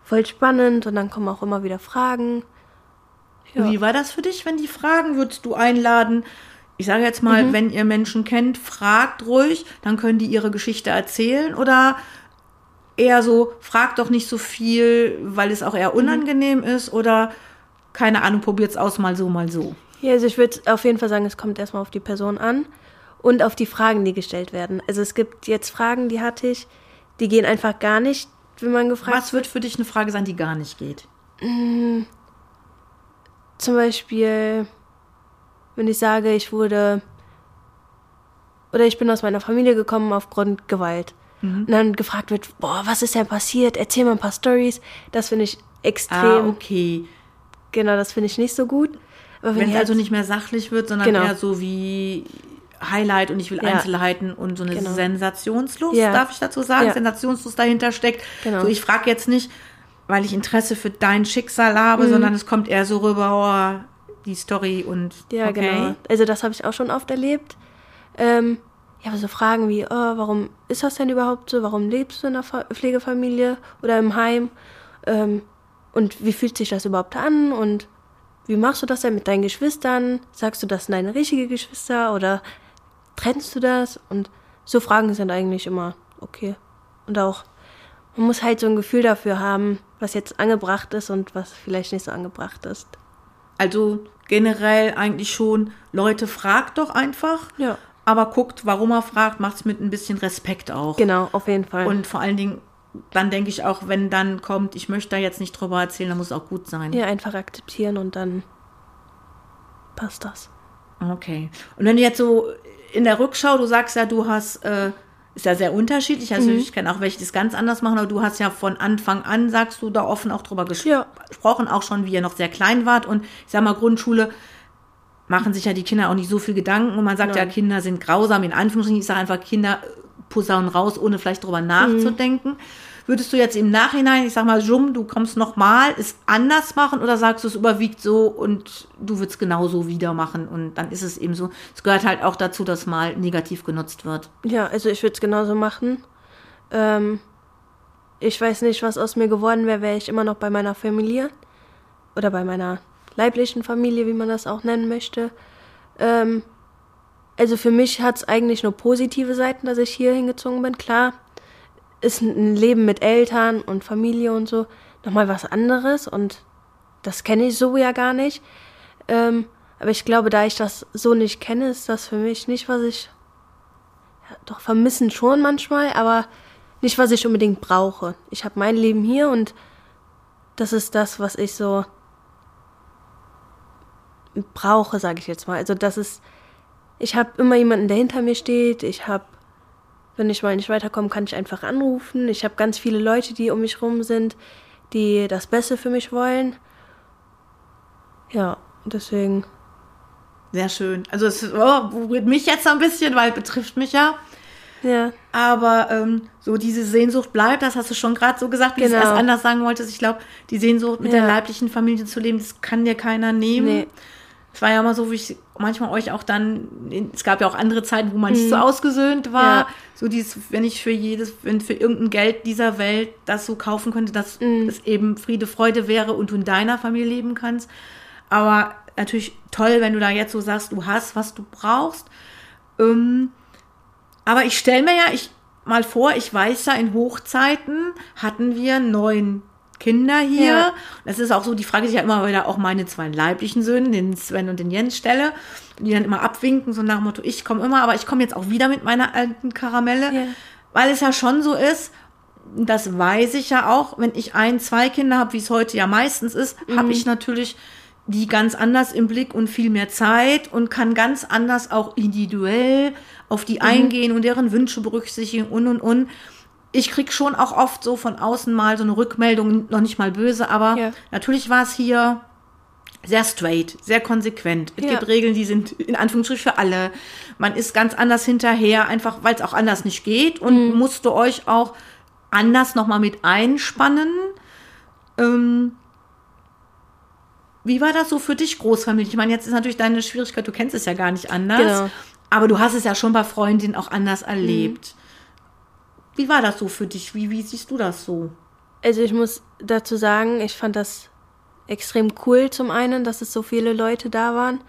voll spannend und dann kommen auch immer wieder Fragen.
Ja. Wie war das für dich, wenn die fragen? Würdest du einladen? Ich sage jetzt mal, mhm. wenn ihr Menschen kennt, fragt ruhig, dann können die ihre Geschichte erzählen oder eher so, fragt doch nicht so viel, weil es auch eher mhm. unangenehm mhm. ist oder keine Ahnung, probiert es aus, mal so, mal so.
Ja, also ich würde auf jeden Fall sagen, es kommt erstmal auf die Person an und auf die Fragen, die gestellt werden. Also es gibt jetzt Fragen, die hatte ich, die gehen einfach gar nicht, wenn man gefragt
Was wird für dich eine Frage sein, die gar nicht geht?
Mmh, zum Beispiel, wenn ich sage, ich wurde oder ich bin aus meiner Familie gekommen aufgrund Gewalt. Mhm. Und dann gefragt wird, boah, was ist denn passiert? Erzähl mal ein paar Stories. Das finde ich extrem. Ah,
okay.
Genau, das finde ich nicht so gut.
Aber wenn, es also nicht mehr sachlich wird, sondern genau. eher so wie Highlight und ich will ja. Einzelheiten und so eine genau. Sensationslust, ja. darf ich dazu sagen, ja. Sensationslust dahinter steckt. Genau. So, ich frage jetzt nicht, weil ich Interesse für dein Schicksal habe, mhm. sondern es kommt eher so rüber, oh, die Story und
ja, okay. genau. Also das habe ich auch schon oft erlebt. Ähm, ja, so Fragen wie, oh, warum ist das denn überhaupt so? Warum lebst du in einer Pflegefamilie oder im Heim? Ähm, und wie fühlt sich das überhaupt an? Und wie machst du das denn mit deinen Geschwistern? Sagst du, das sind deine richtigen Geschwister oder trennst du das? Und so Fragen sind eigentlich immer okay. Und auch, man muss halt so ein Gefühl dafür haben, was jetzt angebracht ist und was vielleicht nicht so angebracht ist.
Also generell eigentlich schon, Leute, fragt doch einfach.
Ja.
Aber guckt, warum er fragt, macht es mit ein bisschen Respekt auch.
Genau, auf jeden Fall.
Und vor allen Dingen dann denke ich auch, wenn dann kommt, ich möchte da jetzt nicht drüber erzählen, dann muss es auch gut sein.
Ja, einfach akzeptieren und dann passt das.
Okay. Und wenn du jetzt so in der Rückschau, du sagst ja, du hast, äh, ist ja sehr unterschiedlich, also mhm. ich kenne auch welche, die es ganz anders machen, aber du hast ja von Anfang an, sagst du, da offen auch drüber ges ja. gesprochen, auch schon, wie ihr noch sehr klein wart und ich sag mal, Grundschule machen sich ja die Kinder auch nicht so viel Gedanken und man sagt Nein. ja, Kinder sind grausam, in Anführungsstrichen, ich sage einfach, Kinder posaunen raus, ohne vielleicht drüber nachzudenken. Mhm. Würdest du jetzt im Nachhinein, ich sag mal, Jum, du kommst nochmal, es anders machen oder sagst du, es überwiegt so und du würdest genauso wieder machen und dann ist es eben so. Es gehört halt auch dazu, dass mal negativ genutzt wird.
Ja, also ich würde es genauso machen. Ähm, ich weiß nicht, was aus mir geworden wäre, wäre ich immer noch bei meiner Familie oder bei meiner leiblichen Familie, wie man das auch nennen möchte. Ähm, also für mich hat es eigentlich nur positive Seiten, dass ich hier hingezogen bin. Klar, ist ein Leben mit Eltern und Familie und so nochmal was anderes und das kenne ich so ja gar nicht. Ähm, aber ich glaube, da ich das so nicht kenne, ist das für mich nicht, was ich ja, doch vermissen schon manchmal, aber nicht, was ich unbedingt brauche. Ich habe mein Leben hier und das ist das, was ich so brauche, sage ich jetzt mal. Also das ist ich habe immer jemanden, der hinter mir steht. Ich habe, wenn ich mal nicht weiterkomme, kann ich einfach anrufen. Ich habe ganz viele Leute, die um mich rum sind, die das Beste für mich wollen. Ja, deswegen.
Sehr schön. Also es oh, berührt mich jetzt ein bisschen, weil betrifft mich ja.
Ja.
Aber ähm, so diese Sehnsucht bleibt, das hast du schon gerade so gesagt, wie genau. du es erst anders sagen wolltest. Ich glaube, die Sehnsucht mit ja. der leiblichen Familie zu leben, das kann dir keiner nehmen. Nee. Es war ja immer so, wie ich manchmal euch auch dann, es gab ja auch andere Zeiten, wo man nicht so mhm. ausgesöhnt war. Ja. So dieses, wenn ich für jedes, wenn für irgendein Geld dieser Welt das so kaufen könnte, dass mhm. es eben Friede, Freude wäre und du in deiner Familie leben kannst. Aber natürlich toll, wenn du da jetzt so sagst, du hast, was du brauchst. Ähm, aber ich stelle mir ja, ich mal vor, ich weiß ja, in Hochzeiten hatten wir neun Kinder hier. Ja. Das ist auch so die Frage, die ich ja immer wieder auch meine zwei leiblichen Söhne, den Sven und den Jens stelle, die dann immer abwinken, so nach dem Motto, ich komme immer, aber ich komme jetzt auch wieder mit meiner alten Karamelle, ja. weil es ja schon so ist, das weiß ich ja auch, wenn ich ein, zwei Kinder habe, wie es heute ja meistens ist, mhm. habe ich natürlich die ganz anders im Blick und viel mehr Zeit und kann ganz anders auch individuell auf die mhm. eingehen und deren Wünsche berücksichtigen und und und ich krieg schon auch oft so von außen mal so eine Rückmeldung, noch nicht mal böse, aber ja. natürlich war es hier sehr straight, sehr konsequent. Es ja. gibt Regeln, die sind in Anführungsstrichen für alle. Man ist ganz anders hinterher, einfach weil es auch anders nicht geht und mhm. musste euch auch anders nochmal mit einspannen. Ähm, wie war das so für dich, Großfamilie? Ich meine, jetzt ist natürlich deine Schwierigkeit, du kennst es ja gar nicht anders.
Genau.
Aber du hast es ja schon bei Freundinnen auch anders erlebt. Wie war das so für dich? Wie, wie siehst du das so?
Also ich muss dazu sagen, ich fand das extrem cool zum einen, dass es so viele Leute da waren.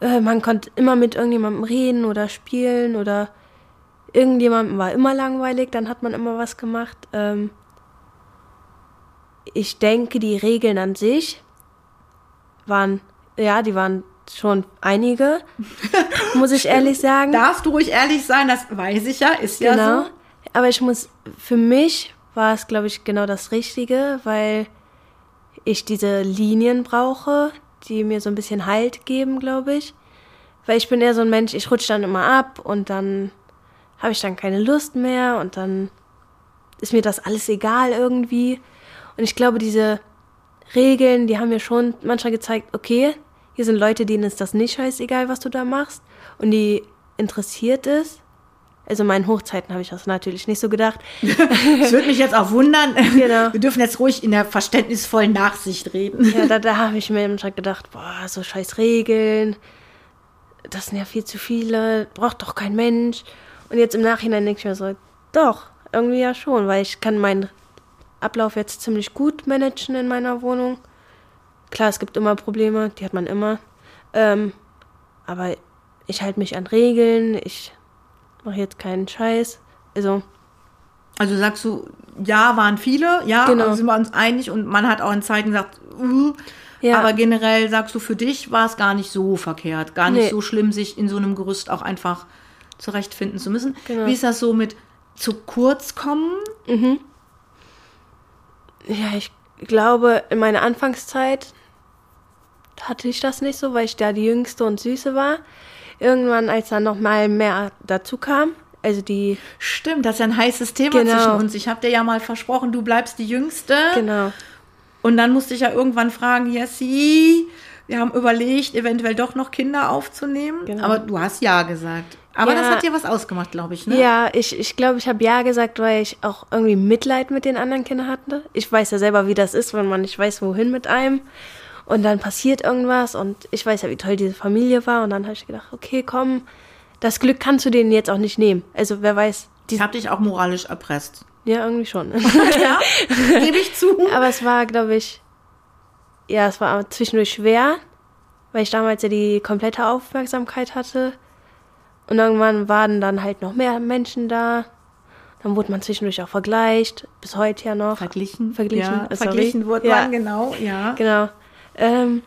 Äh, man konnte immer mit irgendjemandem reden oder spielen oder irgendjemandem war immer langweilig, dann hat man immer was gemacht. Ähm ich denke, die Regeln an sich waren, ja, die waren schon einige, muss ich ehrlich sagen.
Darfst du ruhig ehrlich sein, das weiß ich ja, ist ja
Genau.
so.
Aber ich muss, für mich war es, glaube ich, genau das Richtige, weil ich diese Linien brauche, die mir so ein bisschen Halt geben, glaube ich. Weil ich bin eher so ein Mensch, ich rutsche dann immer ab und dann habe ich dann keine Lust mehr und dann ist mir das alles egal irgendwie. Und ich glaube, diese Regeln, die haben mir schon manchmal gezeigt, okay, hier sind Leute, denen ist das nicht scheißegal, was du da machst und die interessiert es. Also in meinen Hochzeiten habe ich das natürlich nicht so gedacht.
Das würde mich jetzt auch wundern.
Genau.
Wir dürfen jetzt ruhig in der verständnisvollen Nachsicht reden.
Ja, da, da habe ich mir manchmal gedacht, boah, so scheiß Regeln, das sind ja viel zu viele, braucht doch kein Mensch. Und jetzt im Nachhinein denke ich mir so, doch, irgendwie ja schon, weil ich kann meinen Ablauf jetzt ziemlich gut managen in meiner Wohnung. Klar, es gibt immer Probleme, die hat man immer. Ähm, aber ich halte mich an Regeln, ich mache jetzt keinen Scheiß. Also,
Also sagst du, ja, waren viele, ja,
Genau.
sind wir uns einig und man hat auch in Zeiten gesagt, uh,
Ja.
aber generell sagst du, für dich war es gar nicht so verkehrt, gar nicht
Nee.
so schlimm, sich in so einem Gerüst auch einfach zurechtfinden zu müssen.
Genau.
Wie ist das so mit zu kurz kommen?
Ja, ich glaube, in meiner Anfangszeit hatte ich das nicht so, weil ich da die Jüngste und Süße war. Irgendwann, als dann noch mal mehr dazu kam, also die,
Stimmt, das ist ja ein heißes Thema
Genau.
zwischen uns. Ich habe dir ja mal versprochen, du bleibst die Jüngste.
genau,
Und dann musste ich ja irgendwann fragen, Jessie, wir haben überlegt, eventuell doch noch Kinder aufzunehmen.
Genau.
Aber du hast ja gesagt. Aber
Ja.
das hat dir was ausgemacht, glaube ich, ne?
Ja, ich, ich glaube, ich habe ja gesagt, weil ich auch irgendwie Mitleid mit den anderen Kindern hatte. Ich weiß ja selber, wie das ist, wenn man nicht weiß, wohin mit einem. Und dann passiert irgendwas und ich weiß ja, wie toll diese Familie war. Und dann habe ich gedacht, okay, komm, das Glück kannst du denen jetzt auch nicht nehmen. Also wer weiß, die,
Ich habe dich auch moralisch erpresst.
ja, irgendwie schon.
ja, gebe ich zu.
Aber es war, glaube ich, ja, es war zwischendurch schwer, weil ich damals ja die komplette Aufmerksamkeit hatte. Und irgendwann waren dann halt noch mehr Menschen da. Dann wurde man zwischendurch auch vergleicht, bis heute ja noch.
Verglichen.
Verglichen,
Ja,
äh, sorry.
verglichen wurde
Ja.
man, genau, ja.
Genau. Ähm,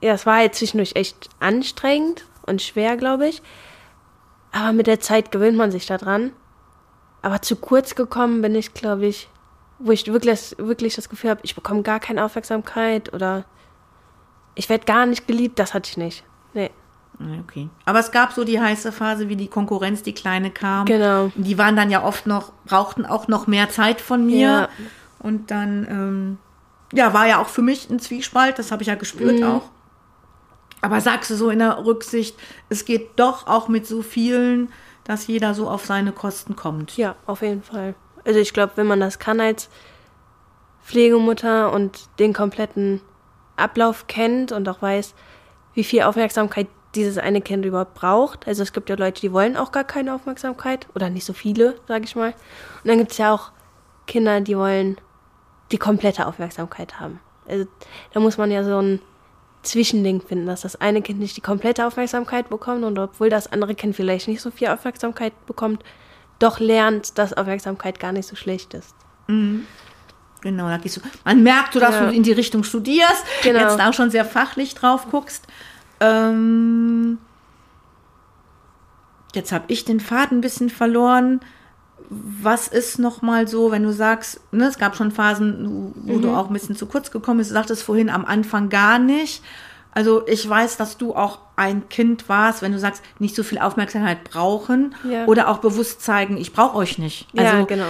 ja, es war halt zwischendurch echt anstrengend und schwer, glaube ich. Aber mit der Zeit gewöhnt man sich daran. Aber zu kurz gekommen bin ich, glaube ich, wo ich wirklich, wirklich das Gefühl habe, ich bekomme gar keine Aufmerksamkeit oder ich werde gar nicht geliebt, das hatte ich nicht. Nee.
Okay. Aber es gab so die heiße Phase, wie die Konkurrenz, die kleine kam.
Genau.
Die waren dann ja oft noch, brauchten auch noch mehr Zeit von mir.
Ja.
Und dann, ähm, ja, war ja auch für mich ein Zwiespalt, das habe ich ja gespürt
Mhm.
auch. Aber sagst du so in der Rücksicht, es geht doch auch mit so vielen, dass jeder so auf seine Kosten kommt.
Ja, auf jeden Fall. Also ich glaube, wenn man das kann als Pflegemutter und den kompletten Ablauf kennt und auch weiß, wie viel Aufmerksamkeit dieses eine Kind überhaupt braucht. Also es gibt ja Leute, die wollen auch gar keine Aufmerksamkeit oder nicht so viele, sage ich mal. Und dann gibt es ja auch Kinder, die wollen die komplette Aufmerksamkeit haben. Also da muss man ja so ein Zwischending finden, dass das eine Kind nicht die komplette Aufmerksamkeit bekommt und obwohl das andere Kind vielleicht nicht so viel Aufmerksamkeit bekommt, doch lernt, dass Aufmerksamkeit gar nicht so schlecht ist.
Genau, da gehst du. Man merkt so, dass
Ja.
du in die Richtung studierst,
Genau.
jetzt auch schon sehr fachlich drauf guckst. Ähm, jetzt habe ich den Faden ein bisschen verloren. Was ist noch mal so, wenn du sagst, ne, es gab schon Phasen, wo du auch ein bisschen zu kurz gekommen bist. Du sagtest vorhin am Anfang gar nicht. Also ich weiß, dass du auch ein Kind warst, wenn du sagst, nicht so viel Aufmerksamkeit brauchen
Ja.
oder auch bewusst zeigen, ich brauche euch nicht. Also
ja, genau.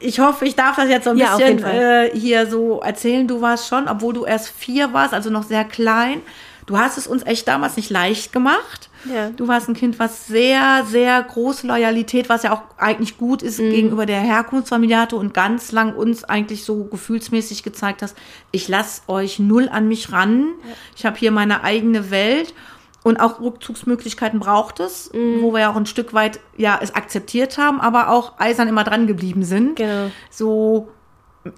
ich hoffe, ich darf das jetzt so ein
Ja,
bisschen äh, hier so erzählen. Du warst schon, obwohl du erst vier warst, also noch sehr klein. Du hast es uns echt damals nicht leicht gemacht.
Ja.
Du warst ein Kind, was sehr, sehr große Loyalität, was ja auch eigentlich gut ist, gegenüber der Herkunftsfamilie hatte und ganz lang uns eigentlich so gefühlsmäßig gezeigt hast, ich lasse euch null an mich ran. Ich habe hier meine eigene Welt. Und auch Rückzugsmöglichkeiten braucht es, wo wir ja auch ein Stück weit ja es akzeptiert haben, aber auch eisern immer dran geblieben sind.
Genau.
So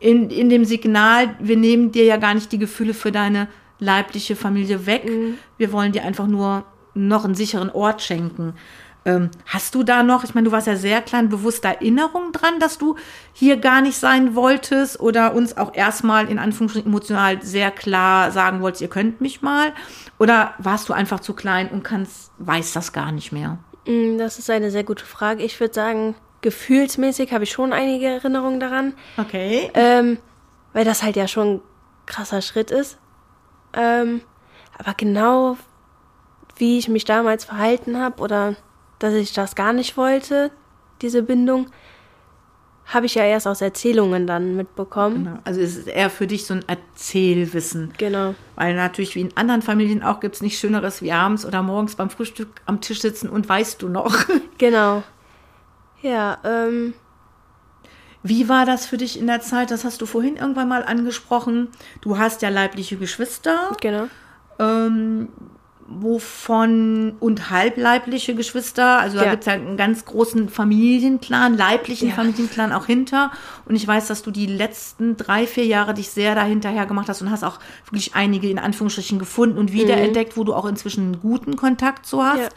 in, in dem Signal, wir nehmen dir ja gar nicht die Gefühle für deine leibliche Familie weg. Wir wollen dir einfach nur noch einen sicheren Ort schenken. Ähm, hast du da noch, ich meine, du warst ja sehr klein, bewusste Erinnerung dran, dass du hier gar nicht sein wolltest oder uns auch erstmal in Anführungsstrichen emotional sehr klar sagen wolltest, ihr könnt mich mal? Oder warst du einfach zu klein und kannst, weißt das gar nicht mehr?
Mm, Das ist eine sehr gute Frage. Ich würde sagen, gefühlsmäßig habe ich schon einige Erinnerungen daran,
Okay.
ähm, weil das halt ja schon ein krasser Schritt ist. Ähm, aber genau wie ich mich damals verhalten habe oder dass ich das gar nicht wollte, diese Bindung, habe ich ja erst aus Erzählungen dann mitbekommen.
Genau. Also es ist eher für dich so ein Erzählwissen.
Genau.
Weil natürlich wie in anderen Familien auch gibt es nichts Schöneres wie abends oder morgens beim Frühstück am Tisch sitzen und weißt du noch.
Genau. Ja, ähm,
Wie war das für dich in der Zeit? Das hast du vorhin irgendwann mal angesprochen. Du hast ja leibliche Geschwister,
genau.
ähm, wovon und halbleibliche Geschwister. Also da
Ja.
gibt es ja einen ganz großen Familienclan, leiblichen
Ja.
Familienclan auch hinter. Und ich weiß, dass du die letzten drei, vier Jahre dich sehr dahinterher gemacht hast und hast auch wirklich einige in Anführungsstrichen gefunden und wiederentdeckt, wo du auch inzwischen einen guten Kontakt zu hast.
Ja.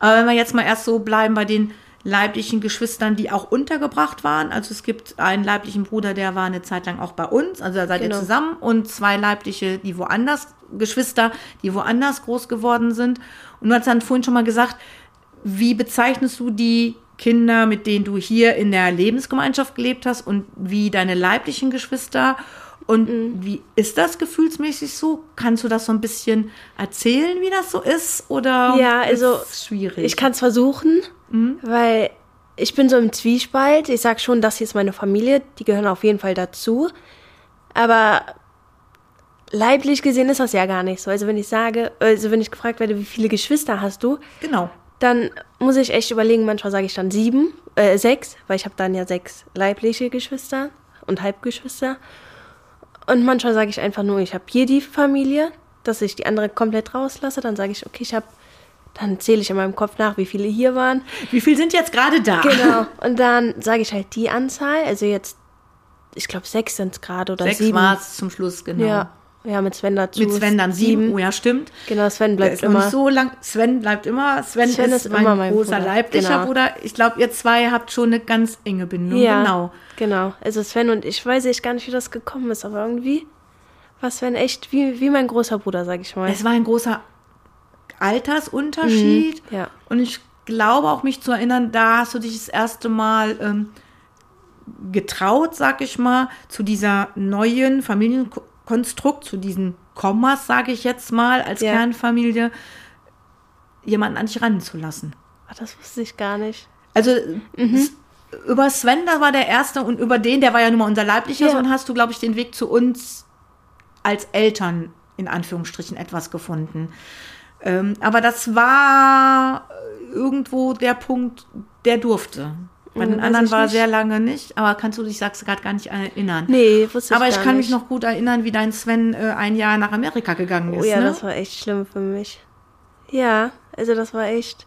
Aber wenn wir jetzt mal erst so bleiben bei den leiblichen Geschwistern, die auch untergebracht waren. Also es gibt einen leiblichen Bruder, der war eine Zeit lang auch bei uns, also da seid
Genau.
ihr zusammen und zwei leibliche, die woanders, Geschwister, die woanders groß geworden sind. Und du hast dann vorhin schon mal gesagt, wie bezeichnest du die Kinder, mit denen du hier in der Lebensgemeinschaft gelebt hast und wie deine leiblichen Geschwister? Und
Mhm.
wie ist das gefühlsmäßig so? Kannst du das so ein bisschen erzählen, wie das so ist? Oder
Ja, also
ist schwierig?
Ich kann es versuchen, weil ich bin so im Zwiespalt. Ich sag schon, das hier ist meine Familie, die gehören auf jeden Fall dazu. Aber leiblich gesehen ist das ja gar nicht so. Also wenn ich sage, also wenn ich gefragt werde, wie viele Geschwister hast du,
genau.
dann muss ich echt überlegen, manchmal sage ich dann sieben, äh, sechs, weil ich habe dann ja sechs leibliche Geschwister und Halbgeschwister. Und manchmal sage ich einfach nur, ich habe hier die Familie, dass ich die andere komplett rauslasse. Dann sage ich, okay, ich habe, dann zähle ich in meinem Kopf nach, wie viele hier waren.
Wie viel sind jetzt gerade da?
Genau. Und dann sage ich halt die Anzahl. Also jetzt, ich glaube, sechs sind es gerade oder
Sechs
sieben.
war es zum Schluss, genau.
Ja. Ja, mit Sven dazu.
Mit Sven dann sieben.
sieben.
Oh ja, stimmt.
Genau, Sven bleibt immer.
nicht so lang. Sven bleibt immer. Sven,
Sven
ist,
ist
mein
mein
großer
Bruder.
leiblicher
Genau.
Bruder. Ich glaube, ihr zwei habt schon eine ganz enge Bindung.
Ja,
Genau.
Genau. Also Sven und ich weiß echt gar nicht, wie das gekommen ist, aber irgendwie war Sven echt wie, wie mein großer Bruder, sag ich mal.
Es war ein großer Altersunterschied.
Mhm, ja.
Und ich glaube auch, mich zu erinnern, da hast du dich das erste Mal ähm, getraut, sag ich mal, zu dieser neuen Familienkonstrukt, zu diesen Kommas, sage ich jetzt mal, als
Ja.
Kernfamilie, jemanden an dich ranzulassen.
Ach, das wusste ich gar nicht.
Also
Mhm.
über Sven, da war der erste und über den, der war ja nun mal unser leiblicher
Ja.
Sohn, hast du, glaube ich, den Weg zu uns als Eltern in Anführungsstrichen etwas gefunden. Ähm, aber das war irgendwo der Punkt, der durfte. Bei den
weiß
anderen war
nicht.
sehr lange nicht, aber kannst du dich, sagst du gerade gar nicht erinnern.
Nee, wusste ich
aber ich kann
nicht.
mich noch gut erinnern, wie dein Sven äh, ein Jahr nach Amerika gegangen ist.
Oh ja,
ne?
das war echt schlimm für mich. Ja, also das war echt.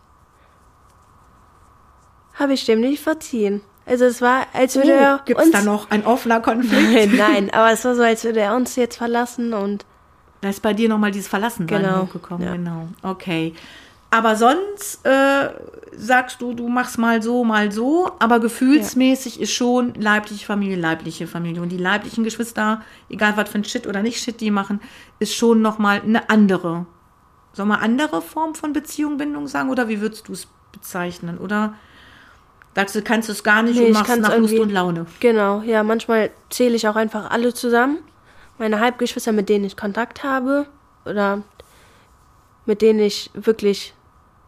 Habe ich dem nicht verziehen. Also es war, als würde
oh,
er
Gibt es
uns.
da noch ein offener Konflikt?
Nein, nein, aber es war so, als würde er uns jetzt verlassen und
Da ist bei dir nochmal dieses Verlassensein
Genau,
hochgekommen.
ja.
Genau. Okay. Aber sonst äh, sagst du, du machst mal so, mal so, aber gefühlsmäßig ist schon leibliche Familie, leibliche Familie. Und die leiblichen Geschwister, egal was für ein Shit oder nicht Shit die machen, ist schon nochmal eine andere. Soll man andere Form von Beziehung, Bindung sagen? Oder wie würdest du es bezeichnen? Oder sagst du, kannst du es gar nicht
Nee,
und machst nach Lust und Laune?
Genau, ja, manchmal zähle ich auch einfach alle zusammen. Meine Halbgeschwister, mit denen ich Kontakt habe oder mit denen ich wirklich,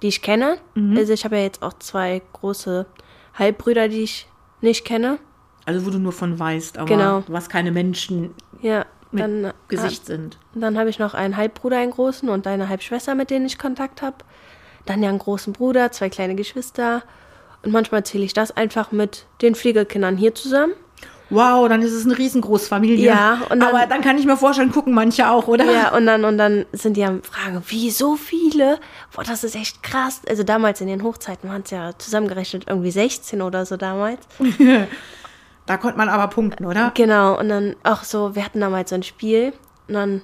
die ich kenne.
Mhm.
Also ich habe ja jetzt auch zwei große Halbbrüder, die ich nicht kenne.
Also wo du nur von weißt, aber
Genau.
was keine Menschen
Ja,
mit
dann,
Gesicht sind.
Dann habe ich noch einen Halbbruder, einen großen und eine Halbschwester, mit denen ich Kontakt habe. dann ja einen großen Bruder, zwei kleine Geschwister. Und manchmal erzähle ich das einfach mit den Pflegekindern hier zusammen.
Wow, dann ist es eine riesengroßfamilie.
Ja, und dann-
aber dann kann ich mir vorstellen, gucken manche auch, oder?
Ja, und dann, und dann sind die am Fragen, wie so viele? Boah, das ist echt krass. Also damals in den Hochzeiten waren es ja zusammengerechnet irgendwie 16 oder so damals.
Da konnte man aber punkten, oder?
Genau, und dann auch so, wir hatten damals so ein Spiel und dann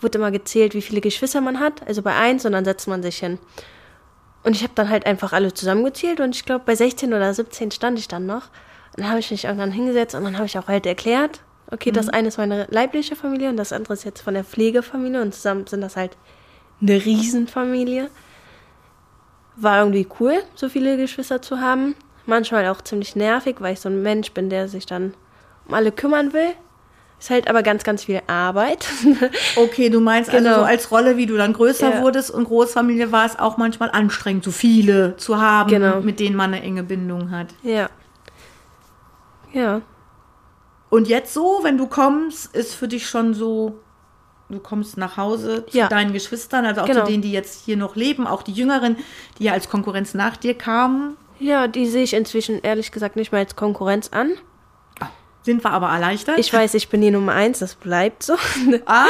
wurde immer gezählt, wie viele Geschwister man hat, also bei eins und dann setzt man sich hin. Und ich habe dann halt einfach alle zusammengezählt und ich glaube, bei 16 oder 17 stand ich dann noch. Dann habe ich mich irgendwann hingesetzt und dann habe ich auch halt erklärt, okay, das eine ist meine leibliche Familie und das andere ist jetzt von der Pflegefamilie und zusammen sind das halt eine Riesenfamilie. War irgendwie cool, so viele Geschwister zu haben. Manchmal auch ziemlich nervig, weil ich so ein Mensch bin, der sich dann um alle kümmern will. Ist halt aber ganz, ganz viel Arbeit.
Okay, du meinst also
Genau.
so als Rolle, wie du dann größer
Ja.
wurdest und Großfamilie war es auch manchmal anstrengend, so viele zu haben,
Genau.
mit denen man eine enge Bindung hat.
ja. Ja.
Und jetzt so, wenn du kommst, ist für dich schon so, du kommst nach Hause zu
Ja.
deinen Geschwistern, also auch
Genau.
zu denen, die jetzt hier noch leben, auch die Jüngeren, die ja als Konkurrenz nach dir kamen.
Ja, die sehe ich inzwischen ehrlich gesagt nicht mehr als Konkurrenz an.
Sind wir aber erleichtert?
Ich weiß, ich bin die Nummer eins, das bleibt so.
ah,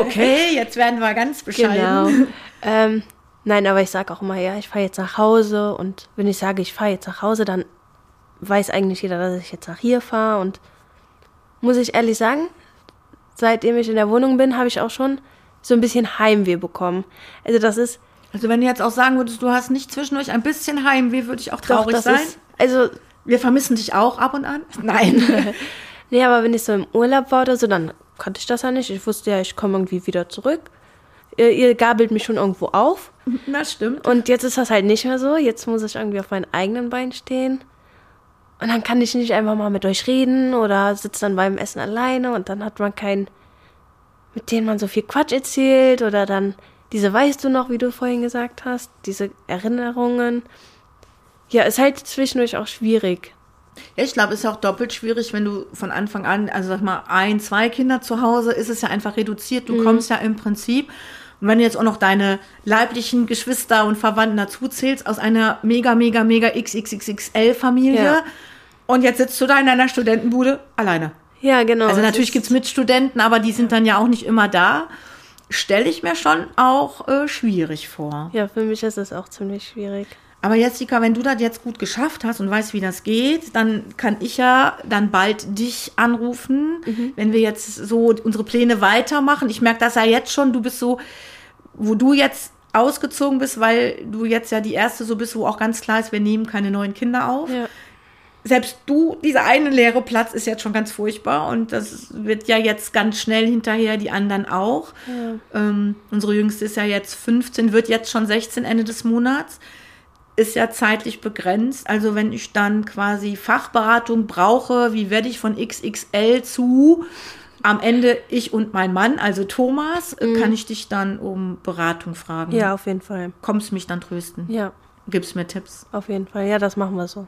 okay, jetzt werden wir ganz bescheiden.
genau. ähm, nein, aber ich sage auch immer, ja, ich fahre jetzt nach Hause und wenn ich sage, ich fahre jetzt nach Hause, dann weiß eigentlich jeder, dass ich jetzt nach hier fahre und muss ich ehrlich sagen, seitdem ich in der Wohnung bin, habe ich auch schon so ein bisschen Heimweh bekommen. Also das ist
Also wenn du jetzt auch sagen würdest, du hast nicht zwischendurch ein bisschen Heimweh, würde ich auch traurig
doch,
sein.
ist also
wir vermissen dich auch ab und an. Nein.
Nee, aber wenn ich so im Urlaub war oder so, dann konnte ich das ja nicht. Ich wusste ja, ich komme irgendwie wieder zurück. Ihr, ihr gabelt mich schon irgendwo auf.
das stimmt.
Und jetzt ist das halt nicht mehr so. Jetzt muss ich irgendwie auf meinen eigenen Beinen stehen. Und dann kann ich nicht einfach mal mit euch reden oder sitze dann beim Essen alleine und dann hat man keinen, mit dem man so viel Quatsch erzählt oder dann diese weißt du noch, wie du vorhin gesagt hast, diese Erinnerungen. Ja, ist halt zwischendurch auch schwierig.
Ja, ich glaube, es ist ja auch doppelt schwierig, wenn du von Anfang an, also sag mal, ein, zwei Kinder zu Hause, ist es ja einfach reduziert.
Mhm.
Du kommst ja im Prinzip, und wenn du jetzt auch noch deine leiblichen Geschwister und Verwandten dazu zählst, aus einer mega, mega, mega XXXXL-Familie.
Ja.
Und jetzt sitzt du da in deiner Studentenbude alleine.
Ja, genau.
Also
Es
natürlich
ist-
gibt's Mitstudenten, aber die sind dann ja auch nicht immer da. Stelle ich mir schon auch äh, schwierig vor.
Ja, für mich ist es auch ziemlich schwierig.
Aber Jessica, wenn du das jetzt gut geschafft hast und weißt, wie das geht, dann kann ich ja dann bald dich anrufen, wenn wir jetzt so unsere Pläne weitermachen. Ich merke das ja jetzt schon, du bist so, wo du jetzt ausgezogen bist, weil du jetzt ja die erste so bist, wo auch ganz klar ist, wir nehmen keine neuen Kinder auf.
Ja.
Selbst du, dieser eine leere Platz ist jetzt schon ganz furchtbar und das wird ja jetzt ganz schnell hinterher, die anderen auch. Ähm, unsere Jüngste ist ja jetzt 15, wird jetzt schon 16 Ende des Monats ist ja zeitlich begrenzt. Also wenn ich dann quasi Fachberatung brauche, wie werde ich von XXL zu am Ende ich und mein Mann, also Thomas, äh, kann ich dich dann um Beratung fragen.
Ja, auf jeden Fall.
Kommst mich dann trösten.
Ja,
Gibst mir Tipps.
auf jeden Fall. Ja, das machen wir so.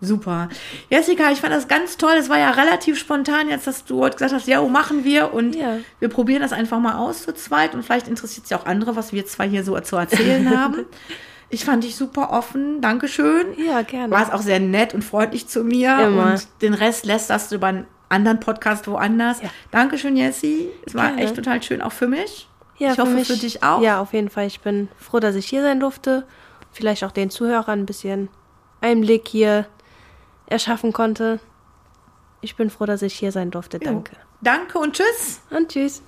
Super. Jessica, ich fand das ganz toll. Es war ja relativ spontan jetzt, dass du heute gesagt hast, ja, oh, machen wir und
Ja.
wir probieren das einfach mal aus zu zweit und vielleicht interessiert es ja auch andere, was wir zwei hier so zu erzählen haben. Ich fand dich super offen. Dankeschön.
Ja, gerne.
Warst auch sehr nett und freundlich zu mir
Immer.
und den Rest lässt das über einen anderen Podcast woanders.
Ja.
Dankeschön, Jessie. Es war
Gerne.
echt total schön, auch für mich.
Ja,
ich hoffe für dich auch.
Ja, auf jeden Fall. Ich bin froh, dass ich hier sein durfte. Vielleicht auch den Zuhörern ein bisschen Einblick hier erschaffen konnte. Ich bin froh, dass ich hier sein durfte. Danke.
Danke und tschüss.
Und tschüss.